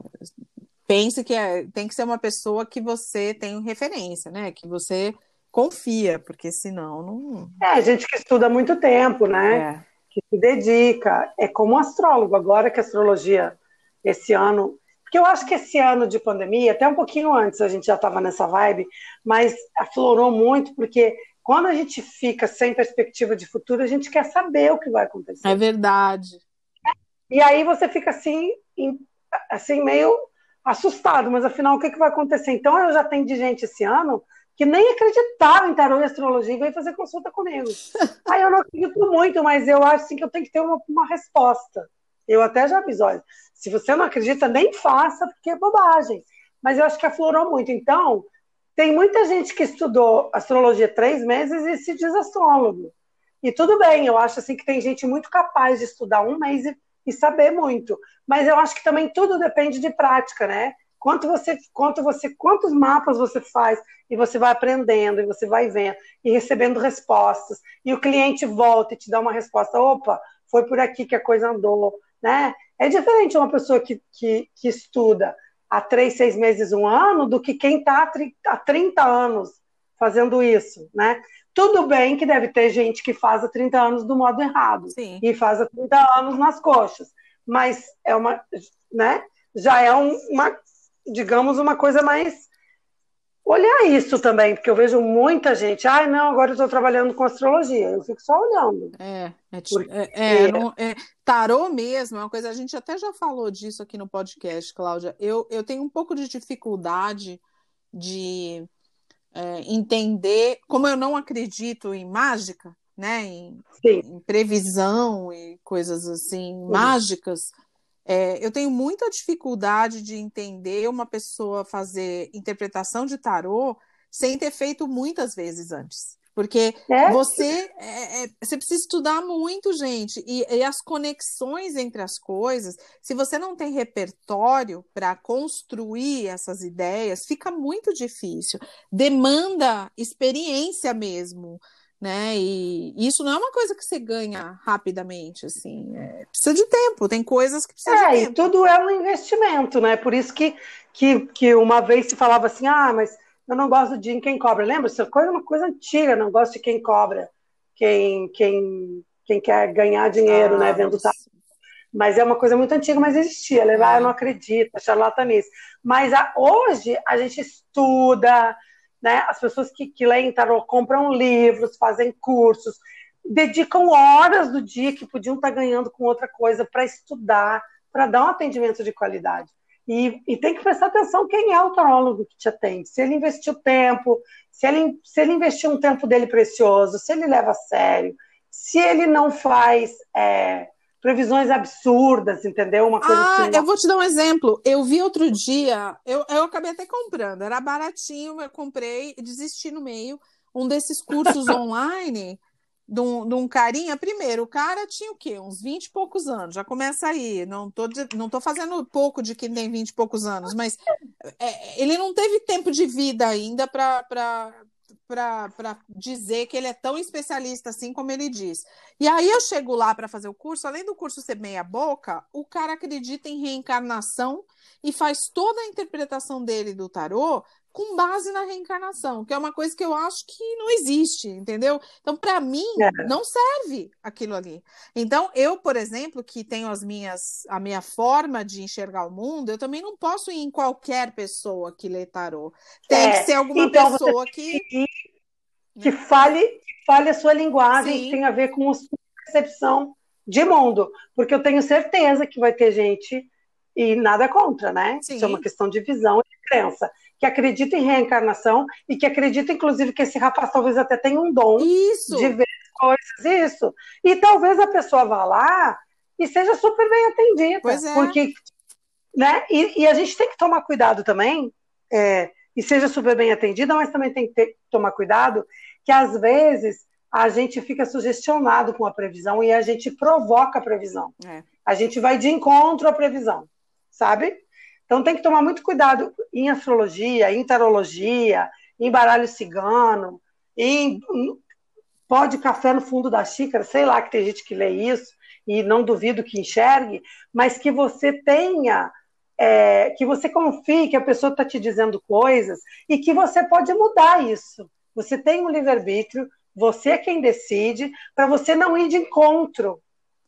pense que é, tem que ser uma pessoa que você tem referência, né? Que você confia, porque senão não. É, gente que estuda muito tempo, né? É. Que se dedica. É como um astrólogo, agora que a astrologia, esse ano. Porque eu acho que esse ano de pandemia, até um pouquinho antes a gente já estava nessa vibe, mas aflorou muito, porque quando a gente fica sem perspectiva de futuro, a gente quer saber o que vai acontecer. É verdade. E aí você fica assim, assim meio assustado, mas afinal o que, que vai acontecer? Então eu já tenho de gente esse ano que nem acreditava em tarô e astrologia e veio fazer consulta comigo. [LAUGHS] Aí eu não acredito muito, mas eu acho assim, que eu tenho que ter uma, uma resposta. Eu até já aviso, olha, se você não acredita, nem faça, porque é bobagem. Mas eu acho que aflorou muito. Então, tem muita gente que estudou astrologia três meses e se diz astrólogo. E tudo bem, eu acho assim que tem gente muito capaz de estudar um mês e e saber muito. Mas eu acho que também tudo depende de prática, né? Quanto você, quanto você, quantos mapas você faz e você vai aprendendo e você vai vendo e recebendo respostas e o cliente volta e te dá uma resposta, opa, foi por aqui que a coisa andou, né? É diferente uma pessoa que, que, que estuda há três, seis meses, um ano, do que quem está há 30 anos fazendo isso, né? Tudo bem que deve ter gente que faz há 30 anos do modo errado Sim. e faz há 30 anos nas coxas, mas é uma, né? Já é um, uma, digamos, uma coisa mais olhar isso também, porque eu vejo muita gente, ai, ah, não, agora eu estou trabalhando com astrologia, eu fico só olhando. É, é, porque... é, é, não, é, tarô mesmo é uma coisa, a gente até já falou disso aqui no podcast, Cláudia. Eu, eu tenho um pouco de dificuldade de é, entender, como eu não acredito em mágica, né, em, em previsão e coisas assim Sim. mágicas, é, eu tenho muita dificuldade de entender uma pessoa fazer interpretação de tarô sem ter feito muitas vezes antes. Porque é? você, é, é, você precisa estudar muito, gente, e, e, as conexões entre as coisas. Se você não tem repertório para construir essas ideias, fica muito difícil. Demanda experiência mesmo, né? E isso não é uma coisa que você ganha rapidamente, assim. É, precisa de tempo. Tem coisas que precisam é, de tempo. E tudo é um investimento, né? Por isso que, que, que uma vez se falava assim, ah, mas eu não gosto de quem cobra. Lembra? Essa coisa é uma coisa antiga, não gosto de quem cobra, quem, quem, quem quer ganhar dinheiro, né, ah, né, vendo tá. Mas é uma coisa muito antiga, mas existia. Levar, ah, eu não acredito, é charlatanice. Mas a, hoje a gente estuda, né? As pessoas que, que leem tarot compram livros, fazem cursos, dedicam horas do dia que podiam estar ganhando com outra coisa para estudar, para dar um atendimento de qualidade. E, e, tem que prestar atenção quem é o tarólogo que te atende. Se ele investiu tempo, se ele, se ele investiu um tempo dele precioso, se ele leva a sério, se ele não faz é, previsões absurdas, entendeu? Uma coisa ah, assim. Eu vou te dar um exemplo. Eu vi outro dia, eu, eu acabei até comprando, era baratinho, eu comprei, desisti no meio, um desses cursos [LAUGHS] online de um, de um carinha, primeiro, o cara tinha o quê? Uns 20 e poucos anos, já começa aí. Não tô, não tô fazendo pouco de quem tem 20 e poucos anos, mas é, ele não teve tempo de vida ainda para dizer que ele é tão especialista assim como ele diz. E aí eu chego lá para fazer o curso, além do curso ser meia boca, o cara acredita em reencarnação e faz toda a interpretação dele do tarô com base na reencarnação, que é uma coisa que eu acho que não existe, entendeu? Então, para mim, é. não serve aquilo ali. Então, eu, por exemplo, que tenho as minhas, a minha forma de enxergar o mundo, eu também não posso ir em qualquer pessoa que lê tarô. Tem é. que ser alguma então, pessoa que que fale, que fale a sua linguagem, Sim. que tem a ver com a sua percepção de mundo, porque eu tenho certeza que vai ter gente e nada contra, né? Sim. Isso é uma questão de visão e de crença que acredita em reencarnação e que acredita, inclusive, que esse rapaz talvez até tenha um dom isso. de ver coisas, isso. E talvez a pessoa vá lá e seja super bem atendida. Pois é. Porque, né? E, e a gente tem que tomar cuidado também, é, e seja super bem atendida, mas também tem que ter, tomar cuidado que às vezes a gente fica sugestionado com a previsão e a gente provoca a previsão. É. A gente vai de encontro à previsão, sabe? Então tem que tomar muito cuidado em astrologia, em tarologia, em baralho cigano, em pó de café no fundo da xícara, sei lá que tem gente que lê isso e não duvido que enxergue, mas que você tenha, é, que você confie que a pessoa está te dizendo coisas e que você pode mudar isso. Você tem um livre-arbítrio, você é quem decide, para você não ir de encontro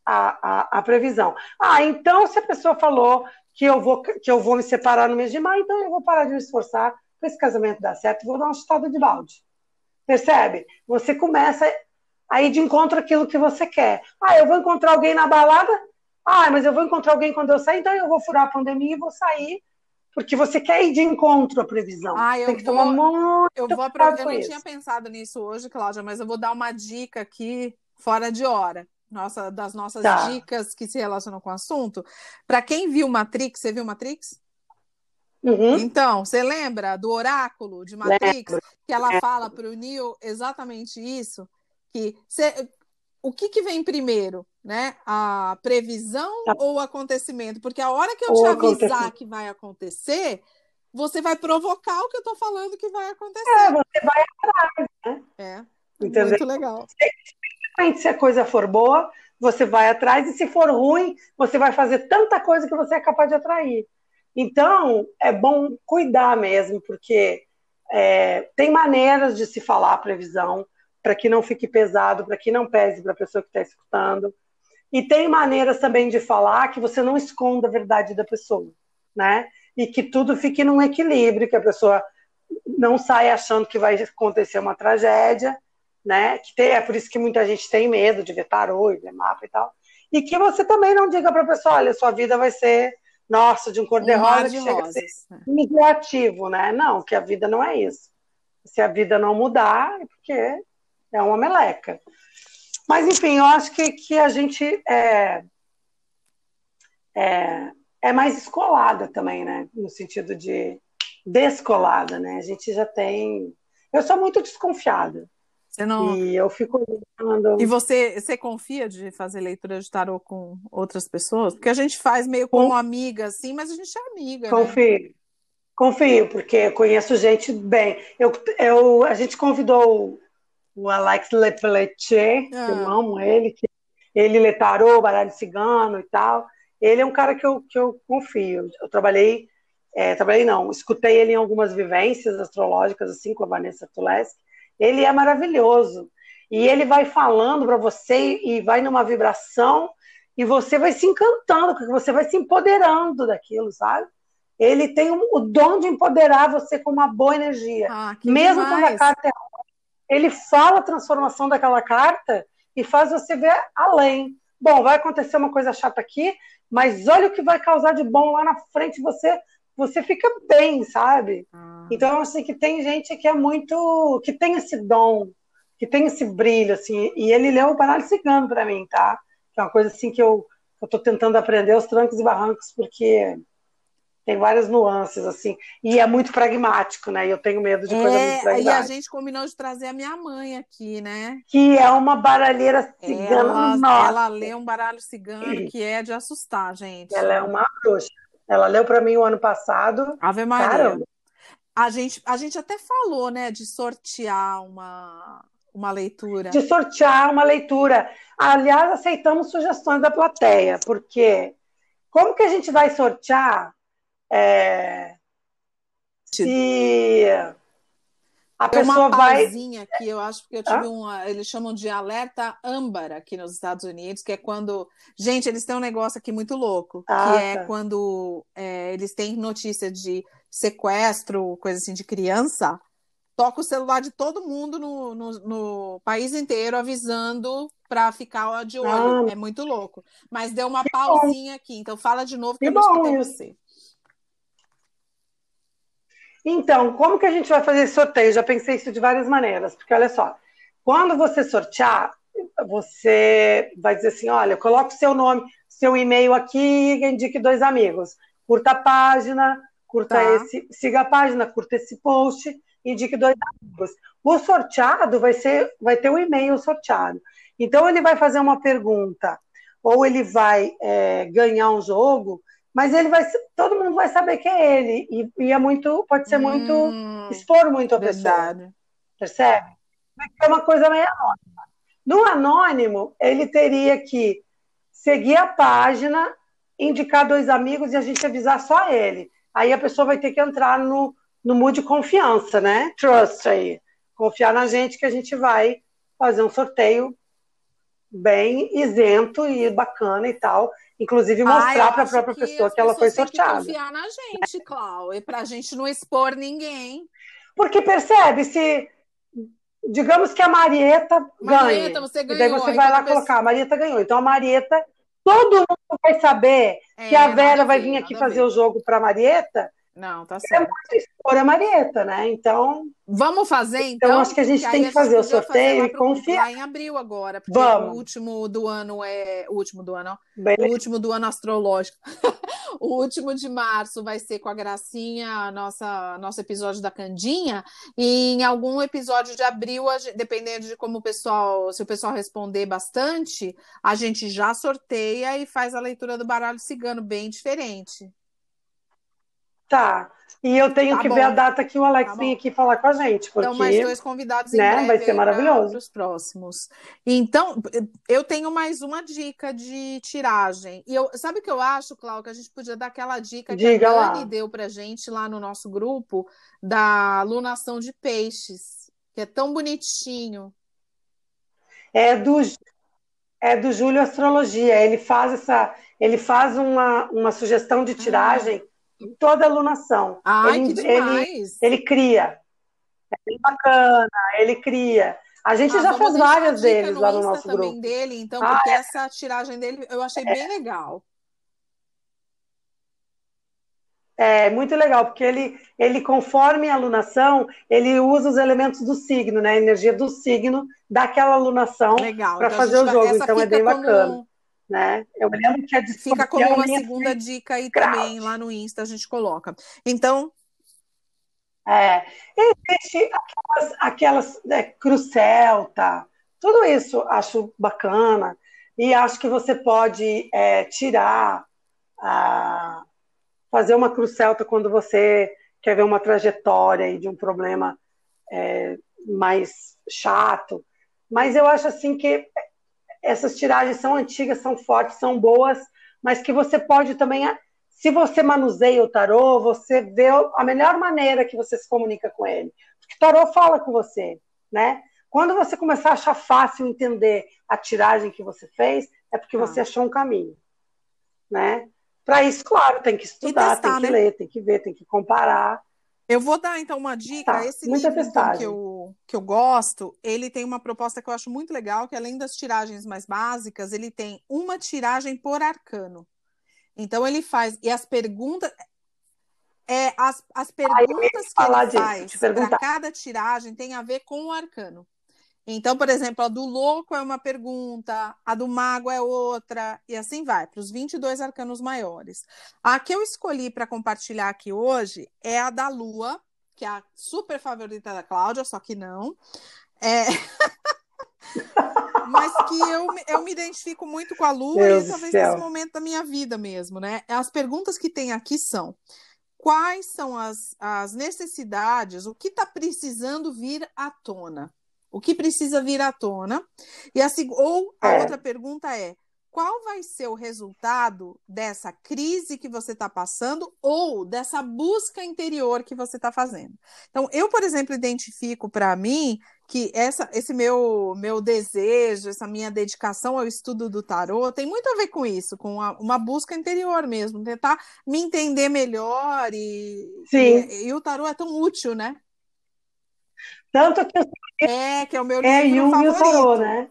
à, à, à, previsão. Ah, então se a pessoa falou que eu vou que eu vou me separar no mês de maio, então eu vou parar de me esforçar para esse casamento dar certo, vou dar uma chutada de balde. Percebe? Você começa a ir de encontro aquilo que você quer. Ah, eu vou encontrar alguém na balada? Ah, mas eu vou encontrar alguém quando eu sair, então eu vou furar a pandemia e vou sair porque você quer ir de encontro à previsão. Ah, eu Tem que vou, tomar muito Eu vou Eu não isso. tinha pensado nisso hoje, Cláudia, mas eu vou dar uma dica aqui fora de hora nossa, das nossas tá. dicas que se relacionam com o assunto. Para quem viu Matrix, você viu Matrix? Uhum. Então, você lembra do oráculo de Matrix? Lembro. Que ela é. fala para o Neo exatamente isso? Que cê, o que, que vem primeiro? Né? A previsão tá. ou o acontecimento? Porque a hora que eu te avisar que vai acontecer, você vai provocar o que eu estou falando que vai acontecer. É, você vai atrás, né? É. Entendeu? Muito legal se a coisa for boa, você vai atrás, e se for ruim, você vai fazer tanta coisa que você é capaz de atrair. Então, é bom cuidar mesmo, porque é, tem maneiras de se falar a previsão para que não fique pesado, para que não pese para a pessoa que está escutando. E tem maneiras também de falar que você não esconda a verdade da pessoa, né? E que tudo fique num equilíbrio, que a pessoa não saia achando que vai acontecer uma tragédia né? Que tem, é por isso que muita gente tem medo de ver tarô e ver mapa e tal. E que você também não diga para a pessoa, olha, sua vida vai ser, nossa, de um cor-de-rosa que chega a ser negativo, né? Não, que a vida não é isso. Se a vida não mudar, é porque é uma meleca. Mas, enfim, eu acho que, que a gente é, é, é mais escolada também, né? No sentido de descolada, né? A gente já tem. Eu sou muito desconfiada. Você não... E eu fico E você, você confia de fazer leitura de tarô com outras pessoas? Porque a gente faz meio como com... amiga, assim, mas a gente é amiga. Confio. Né? Confio, porque eu conheço gente bem. Eu, eu, a gente convidou o Alex Lepeletier, ah. eu amo ele, que ele lê tarô, baralho cigano e tal. Ele é um cara que eu, que eu confio. Eu trabalhei, é, trabalhei não, escutei ele em algumas vivências astrológicas, assim, com a Vanessa Tuleski. Ele é maravilhoso. E ele vai falando para você e vai numa vibração e você vai se encantando, porque você vai se empoderando daquilo, sabe? Ele tem o dom de empoderar você com uma boa energia. Ah, Mesmo demais. quando a carta é ele fala a transformação daquela carta e faz você ver além. Bom, vai acontecer uma coisa chata aqui, mas olha o que vai causar de bom lá na frente, você você fica bem, sabe? Ah. Então, assim, que tem gente que é muito. que tem esse dom, que tem esse brilho, assim, e ele leu o baralho cigano para mim, tá? Que é uma coisa assim que eu, eu tô tentando aprender os trancos e barrancos, porque tem várias nuances, assim, e é muito pragmático, né? E eu tenho medo de é, coisa muito pragmática. E a gente combinou de trazer a minha mãe aqui, né? Que é uma baralheira cigana. Ela, ela lê um baralho cigano que é de assustar, gente. Ela é uma bruxa. Ela leu para mim o ano passado. Ave Maria. Caramba. A gente, a gente até falou, né, de sortear uma, uma leitura. De sortear uma leitura. Aliás, aceitamos sugestões da plateia, porque como que a gente vai sortear é, se a Tem pessoa uma vai aqui, eu acho que eu tive ah? eles chamam de alerta âmbar aqui nos Estados Unidos, que é quando, gente, eles têm um negócio aqui muito louco, ah, que é tá. quando é, eles têm notícia de sequestro, coisa assim de criança, toca o celular de todo mundo no, no, no país inteiro avisando para ficar de olho. Ah, é muito louco. Mas deu uma pausinha bom. aqui, então fala de novo que, que eu não escutei você. Então, como que a gente vai fazer esse sorteio? Já pensei isso de várias maneiras, porque olha só, quando você sortear, você vai dizer assim: olha, coloque seu nome, seu e-mail aqui indique dois amigos. Curta a página, curta tá. esse, siga a página, curta esse post, indique dois amigos. O sorteado vai ser, vai ter o um e-mail sorteado. Então ele vai fazer uma pergunta, ou ele vai é, ganhar um jogo mas ele vai todo mundo vai saber que é ele. E, e é muito pode ser muito hum, expor muito a verdade. pessoa percebe é uma coisa meio anônima. No anônimo ele teria que seguir a página indicar dois amigos e a gente avisar só ele. Aí a pessoa vai ter que entrar no no mood de confiança né? Trust aí. Confiar na gente que a gente vai fazer um sorteio bem isento e bacana e tal inclusive mostrar para a própria que pessoa que ela foi sorteada. Tem que confiar na gente, Clau, e para a gente não expor ninguém. Porque percebe se digamos que a Marieta, Marieta ganha, você ganhou, e daí você vai lá colocar, a Marieta ganhou. Então a Marieta, todo mundo vai saber é, que a Vera vai vir aqui fazer o jogo para a Marieta não, tá é certo. É muito expor a Marieta, né? Então. Vamos fazer, então? Então, acho que a gente tem que fazer o sorteio e confiar. Em abril agora, porque Vamos. o último do ano é. O último do ano, ó. O último do ano astrológico. [LAUGHS] o último de março vai ser com a Gracinha, nossa, nosso episódio da Candinha. E em algum episódio de abril, dependendo de como o pessoal, se o pessoal responder bastante, a gente já sorteia e faz a leitura do baralho cigano, bem diferente. Tá. E eu tenho tá que bom. ver a data que o Alex tá vem aqui falar com a gente. Porque, então, mais dois convidados né, breve vai ser maravilhoso. Os próximos. Então, eu tenho mais uma dica de tiragem. E eu, sabe o que eu acho, Cláudio, que a gente podia dar aquela dica Diga que a Dani lá. deu pra gente lá no nosso grupo da alunação de peixes, que é tão bonitinho. É do é do Júlio Astrologia. Ele faz essa, ele faz uma, uma sugestão de tiragem. Ah toda alunação. Ai, ele. Ele, ele cria. É bem bacana, ele cria. A gente ah, já fez várias deles no lá no nosso também grupo. dele, então, ah, porque é. essa tiragem dele eu achei é. bem legal. É muito legal, porque ele, ele, conforme a alunação, ele usa os elementos do signo, né? A energia do signo daquela alunação para então, fazer o jogo. Então é bem bacana né? Eu me lembro que a Fica como uma segunda dica aí também, lá no Insta a gente coloca. Então. É, existe aquelas, aquelas é, crucelta, tudo isso acho bacana. E acho que você pode é, tirar, a, fazer uma crucelta quando você quer ver uma trajetória de um problema é, mais chato. Mas eu acho assim que essas tiragens são antigas, são fortes, são boas, mas que você pode também, se você manuseia o tarô, você vê a melhor maneira que você se comunica com ele. Porque o tarô fala com você, né? Quando você começar a achar fácil entender a tiragem que você fez, é porque você ah. achou um caminho, né? Para isso, claro, tem que estudar, testar, tem que né? ler, tem que ver, tem que comparar. Eu vou dar então uma dica. Tá, Esse livro então, que, eu, que eu gosto, ele tem uma proposta que eu acho muito legal, que além das tiragens mais básicas, ele tem uma tiragem por arcano. Então ele faz e as perguntas é as, as perguntas que ele faz para cada tiragem tem a ver com o arcano. Então, por exemplo, a do louco é uma pergunta, a do mago é outra, e assim vai, para os 22 arcanos maiores. A que eu escolhi para compartilhar aqui hoje é a da lua, que é a super favorita da Cláudia, só que não. É... [LAUGHS] Mas que eu, eu me identifico muito com a lua Deus e talvez nesse momento da minha vida mesmo, né? As perguntas que tem aqui são: quais são as, as necessidades, o que está precisando vir à tona? O que precisa vir à tona? E a, ou a é. outra pergunta é: qual vai ser o resultado dessa crise que você está passando ou dessa busca interior que você está fazendo? Então, eu, por exemplo, identifico para mim que essa, esse meu, meu desejo, essa minha dedicação ao estudo do tarô tem muito a ver com isso, com a, uma busca interior mesmo, tentar me entender melhor e, e, e o tarô é tão útil, né? Tanto que é, que é o meu é livro é favorito. Tarô, né?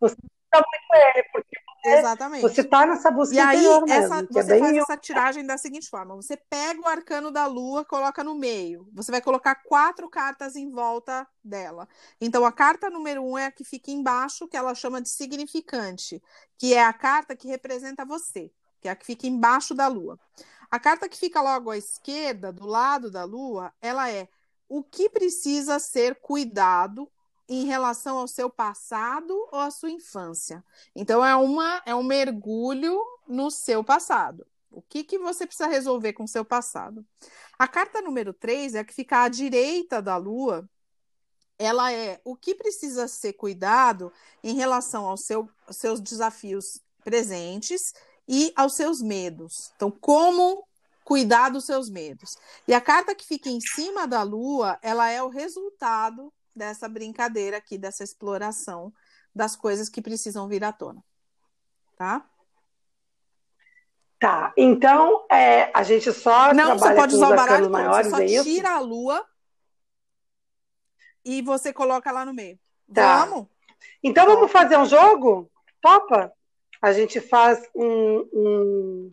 Você está muito ele, porque Exatamente. Você está nessa busca e aí, essa, mesmo, você é faz essa tiragem da seguinte forma: você pega o arcano da lua, coloca no meio. Você vai colocar quatro cartas em volta dela. Então, a carta número um é a que fica embaixo, que ela chama de significante, que é a carta que representa você, que é a que fica embaixo da lua. A carta que fica logo à esquerda, do lado da lua, ela é o que precisa ser cuidado em relação ao seu passado ou à sua infância. Então é uma é um mergulho no seu passado. O que, que você precisa resolver com o seu passado? A carta número 3 é a que fica à direita da lua. Ela é o que precisa ser cuidado em relação ao seu, aos seus desafios presentes e aos seus medos. Então, como cuidar dos seus medos. E a carta que fica em cima da lua, ela é o resultado dessa brincadeira aqui, dessa exploração das coisas que precisam vir à tona. Tá? Tá, então é, a gente só não você pode usar o baralho maiores, você só é tira a lua e você coloca lá no meio. Tá. Vamos? Então vamos fazer um jogo? Topa? A gente faz um, um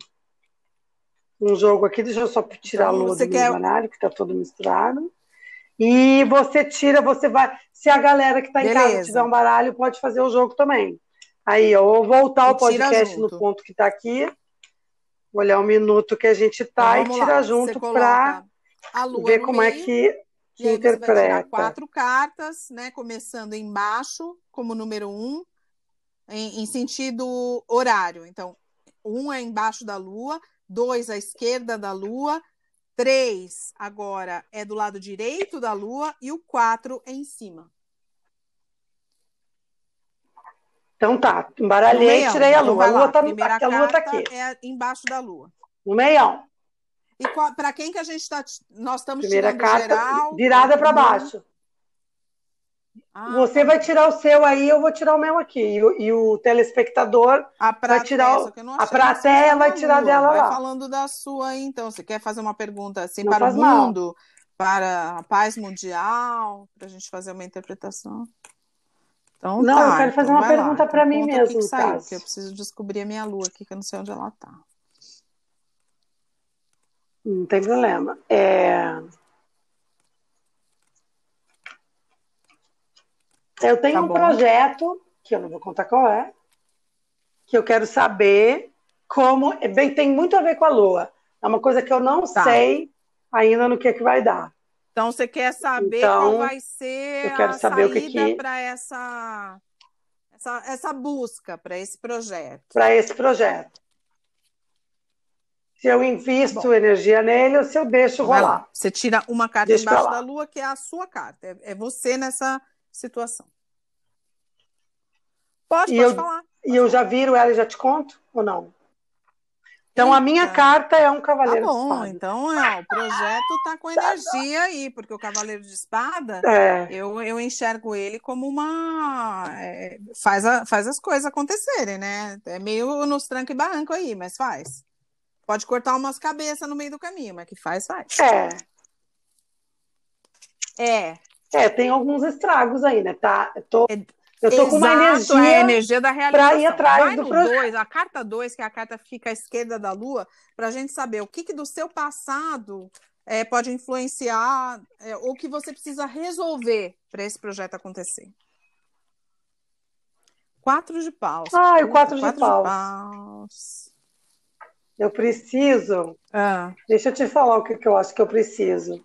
um jogo aqui, deixa eu só tirar então, a luz do quer... baralho, que está todo misturado. E você tira, você vai. Se a galera que está em casa tiver um baralho, pode fazer o jogo também. Aí, eu vou voltar e o podcast no ponto que está aqui, olhar o minuto que a gente está então, e tirar junto para ver como é meio, é que, que interpreta. quatro cartas, né? Começando embaixo, como número um, em, em sentido horário. Então, um é embaixo da lua, dois à esquerda da Lua, três agora é do lado direito da Lua e o quatro é em cima. Então tá, embaralhei e tirei a então Lua. a Lua, tá, a, a Lua tá aqui. É embaixo da Lua. No meião. E para quem que a gente está. Nós estamos Primeira tirando carta, geral. Virada para baixo. Ah, você vai tirar o seu aí, eu vou tirar o meu aqui. E o, e o telespectador vai tirar o, a plateia vai tirar dela vai lá. falando da sua aí, então. Você quer fazer uma pergunta assim não para o mundo, mal. para a paz mundial, para a gente fazer uma interpretação? Então, não, tá, eu quero fazer então uma pergunta para então, mim mesmo. Que saiu, porque eu preciso descobrir a minha lua aqui, que eu não sei onde ela está. Não tem problema. É... Eu tenho tá um projeto, que eu não vou contar qual é, que eu quero saber como. Bem, tem muito a ver com a Lua. É uma coisa que eu não tá. sei ainda no que, é que vai dar. Então você quer saber então, qual vai ser eu quero a saber saída o que que... para essa, essa essa busca para esse projeto. Para esse projeto. Se eu invisto Bom, energia nele ou se eu deixo rolar. Você tira uma carta Deixa embaixo da lua, que é a sua carta. É, é você nessa situação. Pode, e pode eu, falar. E eu já viro ela e já te conto ou não? Então, a minha carta é um cavaleiro tá bom, de espada. Então, é, o projeto tá com [LAUGHS] energia aí, porque o cavaleiro de espada, é. eu, eu enxergo ele como uma. É, faz, a, faz as coisas acontecerem, né? É meio nos tranco e barranco aí, mas faz. Pode cortar umas cabeças no meio do caminho, mas que faz, faz. É. É. É, tem alguns estragos aí, né? Tá, tô, é, eu tô Exato, com uma energia, é a energia da realização. Para ir atrás Vai do projeto. dois, a carta 2, que é a carta que fica à esquerda da lua, para a gente saber o que, que do seu passado é, pode influenciar é, ou que você precisa resolver para esse projeto acontecer. Quatro de paus. Ah, o quatro, quatro de, paus. de paus. Eu preciso. Ah. Deixa eu te falar o que, que eu acho que eu preciso.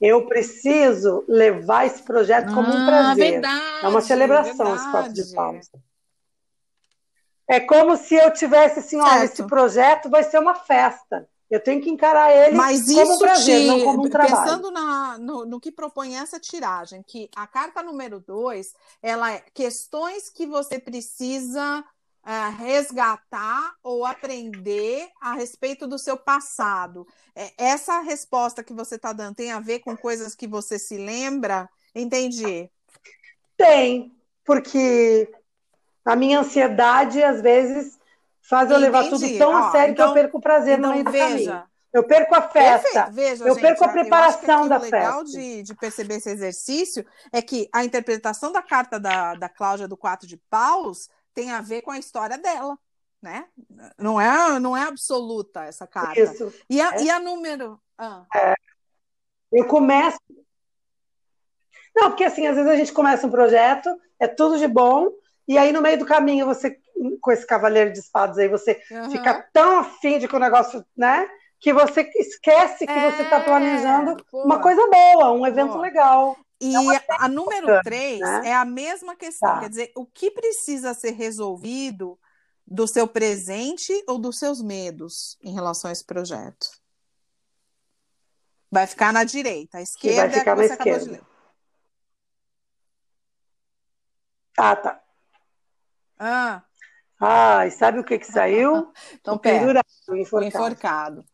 Eu preciso levar esse projeto como um Ah, prazer. verdade, é uma celebração esse quatro de verdade. paus. É como se eu tivesse assim, olha, esse projeto vai ser uma festa. Eu tenho que encarar ele Mas como um prazer, te, não como um trabalho. pensando na, no, no que propõe essa tiragem, que a carta número 2, ela é questões que você precisa ah, resgatar ou aprender a respeito do seu passado. É, essa resposta que você está dando tem a ver com coisas que você se lembra? Entendi. Tem, porque a minha ansiedade às vezes faz eu levar tudo tão Ó, a sério que então- eu perco o prazer no Então meio do caminho. Eu perco a festa. Veja, Eu gente, perco a que preparação da o legal festa. de, de perceber esse exercício é que a interpretação da carta da, da Cláudia do Quatro de Paus tem a ver com a história dela, né? Não é, não é absoluta essa carta. Isso. E a, É. e a número? Ah, Eu começo. Não, porque assim, às vezes a gente começa um projeto, é tudo de bom, e aí no meio do caminho você, com esse cavaleiro de espadas aí, você aham. fica tão afim de que o negócio, né? Que você esquece que você está É, planejando boa. uma coisa boa, um evento Boa. legal. E a número 3 né? é a mesma questão, Tá. quer dizer, o que precisa ser resolvido do seu presente ou dos seus medos em relação a esse projeto? Vai ficar na direita, a esquerda é a que ficar na você acabou de esquerda. ler. Ah, tá. Ah, e sabe o que que saiu? [LAUGHS] então o pera, pendurado, o o enforcado.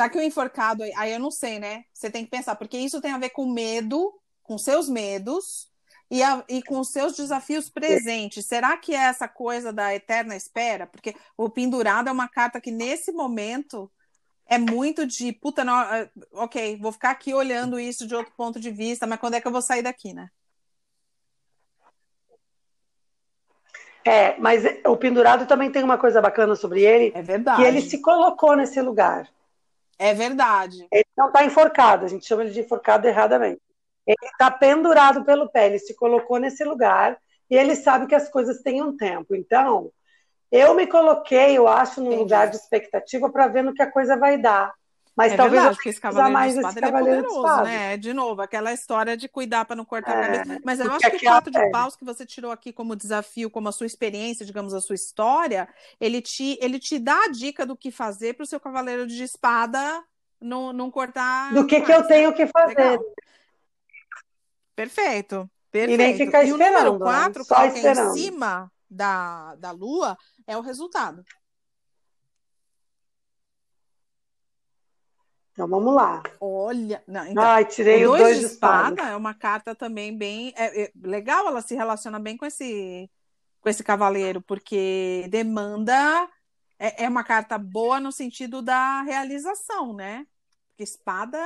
Será que o enforcado, aí- eu não sei, né? Você tem que pensar, porque isso tem a ver com medo, com seus medos e, a- e com os seus desafios presentes. Será que é essa coisa da eterna espera? Porque o pendurado é uma carta que nesse momento é muito de puta, não, ah, ok, vou ficar aqui olhando isso de outro ponto de vista, mas quando é que eu vou sair daqui, né? É, mas o pendurado também tem uma coisa bacana sobre ele, É verdade. que ele se colocou nesse lugar. É verdade. Ele não está enforcado, a gente chama ele de enforcado erradamente. Ele está pendurado pelo pé, ele se colocou nesse lugar e ele sabe que as coisas têm um tempo. Então, eu me coloquei, eu acho, num Entendi. lugar de expectativa para ver no que a coisa vai dar. Mas É talvez verdade, porque esse cavaleiro mais de espada é cavaleiro de poderoso, espada. né? De novo, aquela história de cuidar para não cortar a É, cabeça. Mas eu acho que o quatro de é. paus que você tirou aqui como desafio, como a sua experiência, digamos, a sua história, ele te, ele te dá a dica do que fazer para o seu cavaleiro de espada não, não cortar. Do que, que demais, eu tenho que né? fazer. Legal. Perfeito. Perfeito. E nem ficar E o número esperando, né? 4, Só que é em esperando. cima da, da lua, é o resultado. Então vamos lá. Olha. Não, então, Ai, tirei os dois de espada. espada é uma carta também bem é- é legal, ela se relaciona bem com esse com esse cavaleiro, porque demanda é, é uma carta boa no sentido da realização, né? Porque espada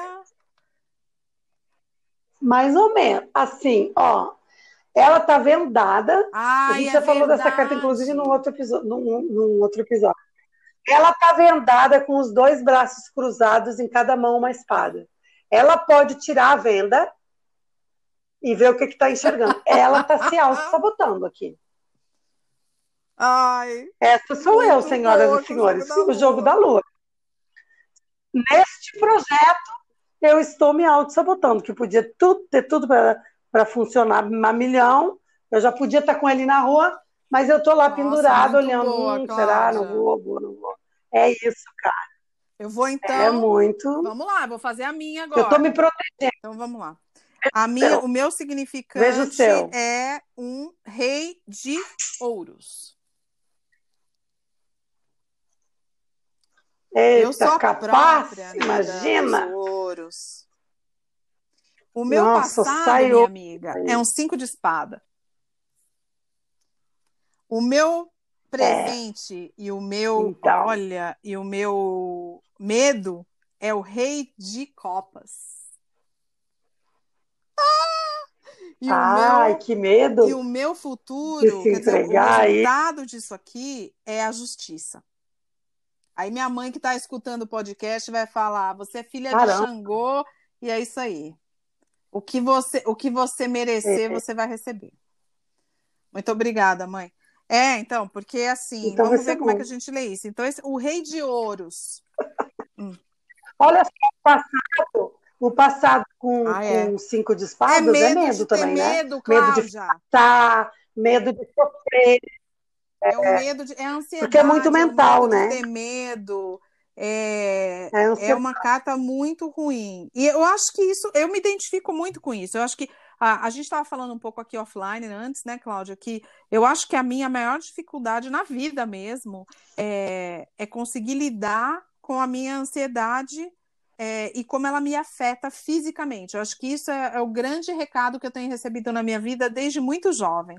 Mais ou menos. Assim, ó. Ela tá vendada. a Ai, gente é já falou dessa carta, verdade. inclusive, num outro, episódio, num, num outro episódio. Ela tá vendada com os dois braços cruzados, em cada mão uma espada. Ela pode tirar a venda e ver o que está enxergando. [LAUGHS] Ela tá se auto-sabotando aqui. Ai, Essa sou eu, senhoras e senhores. o jogo da lua. da lua. Neste projeto, eu estou me auto-sabotando, que podia tudo, ter tudo para funcionar uma milhão, eu já podia estar com ele na rua, mas eu estou lá Nossa, pendurado olhando, boa, hum, será? Não vou, vou, não vou. É isso, cara. Eu vou então. É muito. Vamos lá, vou fazer a minha agora. Eu estou me protegendo. Então vamos lá. A minha, o meu significante o é um rei de ouros. Eita, eu sou capaz, própria, né, imagina. ouros. O meu Nossa, passado, minha amiga, é um cinco de espada. O meu presente é. e o meu, então. olha, e o meu medo é o rei de copas. E Ai, meu, que medo! E o meu futuro, quer dizer, o resultado aí. disso aqui é a justiça. Aí minha mãe que está escutando o podcast vai falar: você é filha Caramba. de Xangô e é isso aí. O que você, o que você merecer, é. você vai receber. Muito obrigada, mãe. É, então, porque assim, então, vamos ver como é que a gente lê isso. Então, esse, o rei de ouros. hum. Olha só o passado o passado com, ah, é. com cinco de espadas é medo, é medo também, né? Medo, Cláudia. medo de passar, medo de sofrer. É, é, o medo de, é a ansiedade. Porque é muito mental, é né? ter medo. É, é, é, uma carta muito ruim. E eu acho que isso, eu me identifico muito com isso. Eu acho que a, a gente estava falando um pouco aqui offline antes, né, Cláudia? Que eu acho que a minha maior dificuldade na vida mesmo é, é conseguir lidar com a minha ansiedade é, e como ela me afeta fisicamente. Eu acho que isso é, é, o grande recado que eu tenho recebido na minha vida desde muito jovem.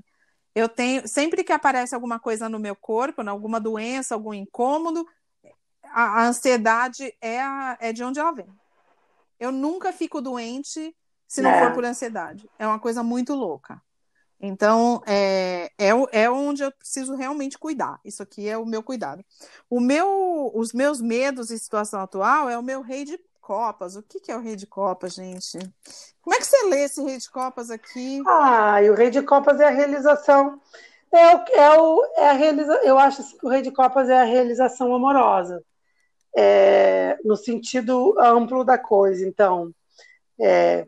Eu tenho, sempre que aparece alguma coisa no meu corpo, né, alguma doença, algum incômodo, a, a ansiedade é, a, é de onde ela vem. Eu nunca fico doente se não é. for por ansiedade. É uma coisa muito louca. Então, é, é, é onde eu preciso realmente cuidar. Isso aqui é o meu cuidado. O meu, os meus medos em situação atual é o meu rei de copas. O que, que é o rei de copas, gente? Como é que você lê esse rei de copas aqui? Ah, e o rei de copas é a realização. É o, é o, é a realiza, eu acho assim que o rei de copas é a realização amorosa. É, no sentido amplo da coisa. Então, é,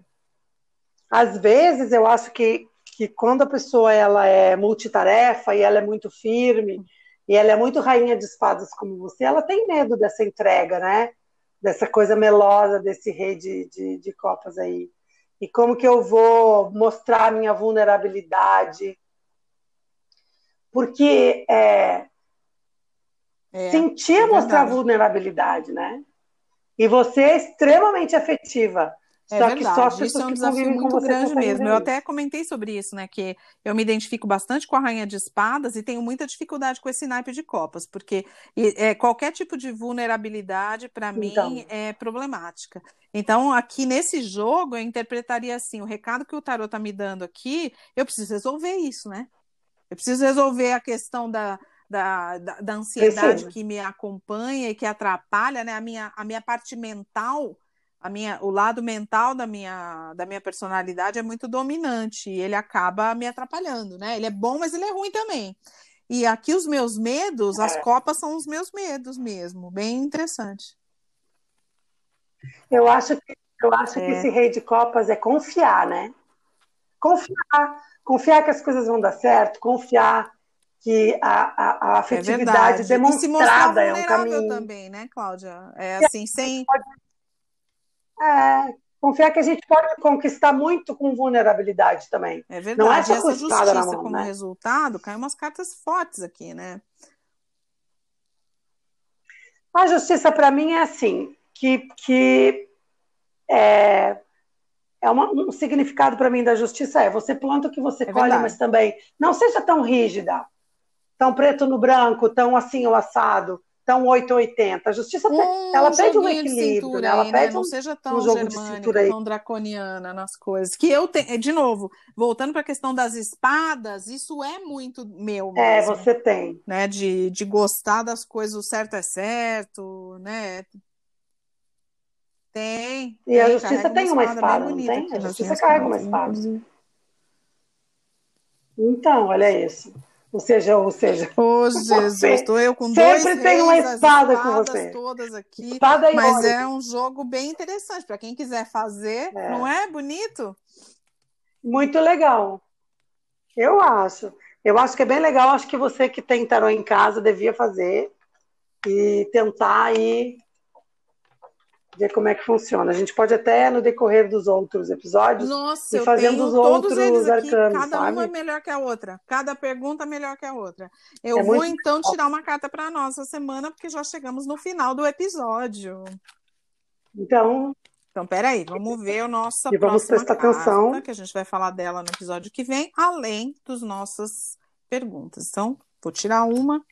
às vezes eu acho que que quando a pessoa ela é multitarefa e ela é muito firme e ela é muito rainha de espadas como você, ela tem medo dessa entrega, né? Dessa coisa melosa desse rei de, de, de copas aí. E como que eu vou mostrar a minha vulnerabilidade? Porque é, é, sentir é mostrar vulnerabilidade, né? E você é extremamente afetiva. É só verdade, que só isso é um desafio muito grande mesmo. Eu até comentei sobre isso, né? Que eu me identifico bastante com a Rainha de Espadas e tenho muita dificuldade com esse naipe de copas, porque é, qualquer tipo de vulnerabilidade, para então. mim, é problemática. Então, aqui nesse jogo, eu interpretaria assim: o recado que o tarot está me dando aqui, eu preciso resolver isso, né? Eu preciso resolver a questão da, da, da, da ansiedade que me acompanha e que atrapalha, né? A minha, a minha parte mental a minha, o lado mental da minha, da minha personalidade é muito dominante e ele acaba me atrapalhando, né? Ele é bom, mas ele é ruim também. E aqui os meus medos, é. as copas são os meus medos mesmo, bem interessante. Eu acho que eu acho é. que esse rei de copas é confiar, né? Confiar, confiar que as coisas vão dar certo, confiar que a, a, a é afetividade é demonstrada é um caminho também, né, Cláudia? É assim, sem é, confiar que a gente pode conquistar muito com vulnerabilidade também. É verdade. Não é só essa justiça na mão, como né? resultado, cai umas cartas fortes aqui, né? A justiça para mim é assim, que, que é, é uma, um significado para mim da justiça é você planta o que você é colhe, verdade. mas também não seja tão rígida, tão preto no branco, tão assim o assado tão 880. A justiça um ela pede um equilíbrio, né? ela aí, né? pede né? não um, seja tão um jogo germânica, de tão draconiana nas coisas. Que eu tenho, de novo, voltando para a questão das espadas, isso é muito meu é, mesmo. É, você tem, né? De, de gostar das coisas, o certo é certo, né? Tem. E tem, a justiça tem uma espada, não tem? A justiça carrega uma espada. Então, olha isso. Ou seja, ou seja. Ô, Jesus, estou eu com dois Sempre tem uma espada com você. todas aqui. Espada mas é um jogo bem interessante para quem quiser fazer, é. não é bonito? Muito legal. Eu acho. Eu acho que é bem legal. Acho que você que tem tarô em casa devia fazer e tentar aí ver como é que funciona. A gente pode até, no decorrer dos outros episódios, Nossa, ir fazendo os outros arcanos, Cada sabe? uma é melhor que a outra. Cada pergunta é melhor que a outra. Eu é vou, então, tirar uma carta para nós essa semana, porque já chegamos no final do episódio. Então... Então, peraí, vamos ver a nossa e vamos prestar carta, atenção. que a gente vai falar dela no episódio que vem, além das nossas perguntas. Então, vou tirar uma.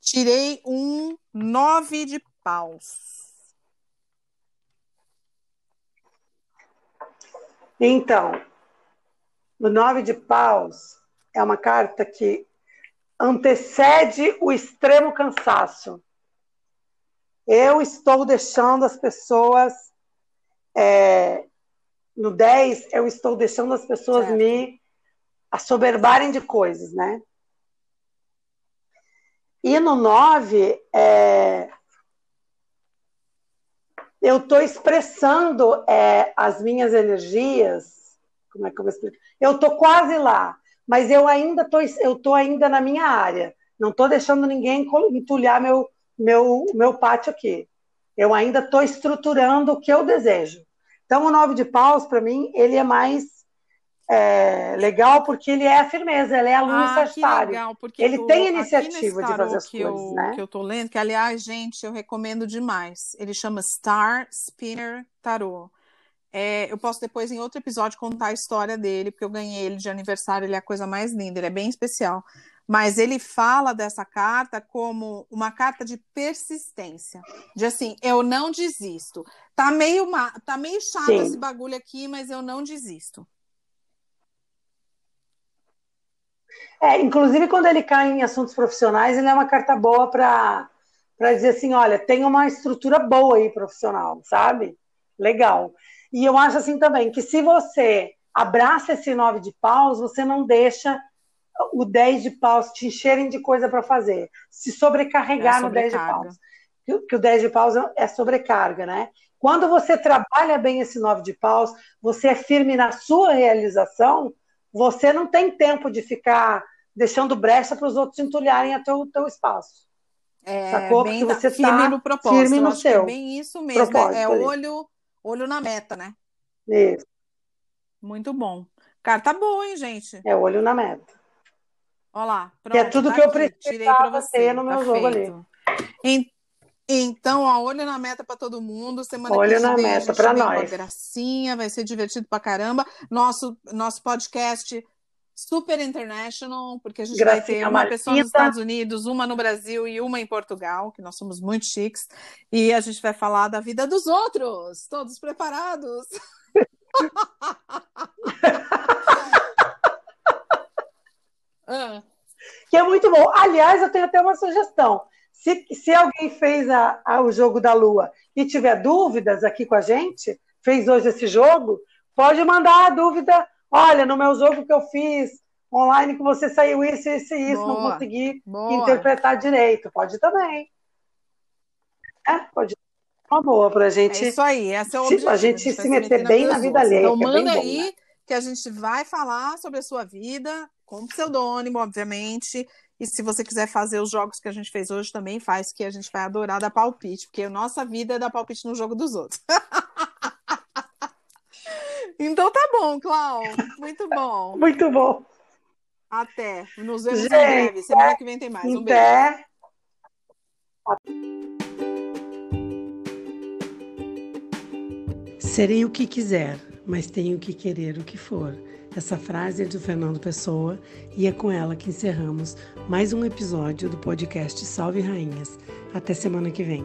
Tirei um nove de paus. Então, o nove de paus é uma carta que antecede o extremo cansaço. Eu estou deixando as pessoas. É, no 10, eu estou deixando as pessoas certo. me assoberbarem de coisas, né? E no 9, é, eu estou expressando é, as minhas energias. Como é que eu vou explicar? Eu estou quase lá, mas eu ainda tô, eu tô ainda na minha área. Não estou deixando ninguém entulhar meu, meu, meu pátio aqui. Eu ainda estou estruturando o que eu desejo. Então, o nove de paus, para mim, ele é mais é, legal porque ele é a firmeza, ele é aluno ah, sagitário. Legal, ele o, tem iniciativa de fazer as que coisas, eu, né? Que eu tô lendo, que aliás, gente, eu recomendo demais. Ele chama Star Spinner Tarot. É, eu posso depois, em outro episódio, contar a história dele, porque eu ganhei ele de aniversário, ele é a coisa mais linda, ele é bem especial. Mas ele fala dessa carta como uma carta de persistência. De assim, eu não desisto. Tá meio, tá meio chato Sim. esse bagulho aqui, mas eu não desisto. É, inclusive quando ele cai em assuntos profissionais, ele é uma carta boa para dizer assim, olha, tem uma estrutura boa aí profissional, sabe? Legal. E eu acho assim também que se você abraça esse nove de paus, você não deixa o 10 de paus te encherem de coisa para fazer. Se sobrecarregar é no 10 de paus. Que, o 10 de paus é sobrecarga, né? Quando você trabalha bem esse nove de paus, você é firme na sua realização, você não tem tempo de ficar deixando brecha para os outros entulharem o teu, teu espaço. É, Sacou? Bem, Porque você tá firme tá no propósito. Firme no seu. é bem isso mesmo. É, é olho, olho na meta, né? Isso. Muito bom. Carta boa, hein, gente? É olho na meta. Olha lá. Pronto, que é tudo tá que eu precisava ter no meu tá jogo feito. ali. Então, ó, olho na meta para todo mundo. Semana olho que na vem, meta para nós. Uma gracinha, vai ser divertido para caramba. Nosso nosso podcast super international, porque a gente Gracinha vai ter uma pessoa nos Estados Unidos, uma no Brasil e uma em Portugal, que nós somos muito chiques, e a gente vai falar da vida dos outros. Todos preparados? [LAUGHS] ah. Que é muito bom. Aliás, eu tenho até uma sugestão. Se, se alguém fez a, a, o jogo da Lua e tiver dúvidas aqui com a gente, fez hoje esse jogo, pode mandar a dúvida Olha, no meu jogo que eu fiz online que você saiu isso, isso e isso, boa, não consegui boa. interpretar direito. Pode também. É, pode uma boa para a gente. É isso aí, essa é o objetivo, a gente, a gente se meter, se bem na vida alheia. Então é manda é aí bom, né? que a gente vai falar sobre a sua vida, com pseudônimo, obviamente. E se você quiser fazer os jogos que a gente fez hoje, também faz, que a gente vai adorar dar palpite, porque a nossa vida é dar palpite no jogo dos outros. [LAUGHS] Então tá bom, Clau. Muito bom. Muito bom. Até. Nos vemos Gente, em breve. Semana que vem tem mais. Um beijo. Serei o que quiser, mas tenho que querer o que for. Essa frase é de Fernando Pessoa e é com ela que encerramos mais um episódio do podcast Salve Rainhas. Até semana que vem.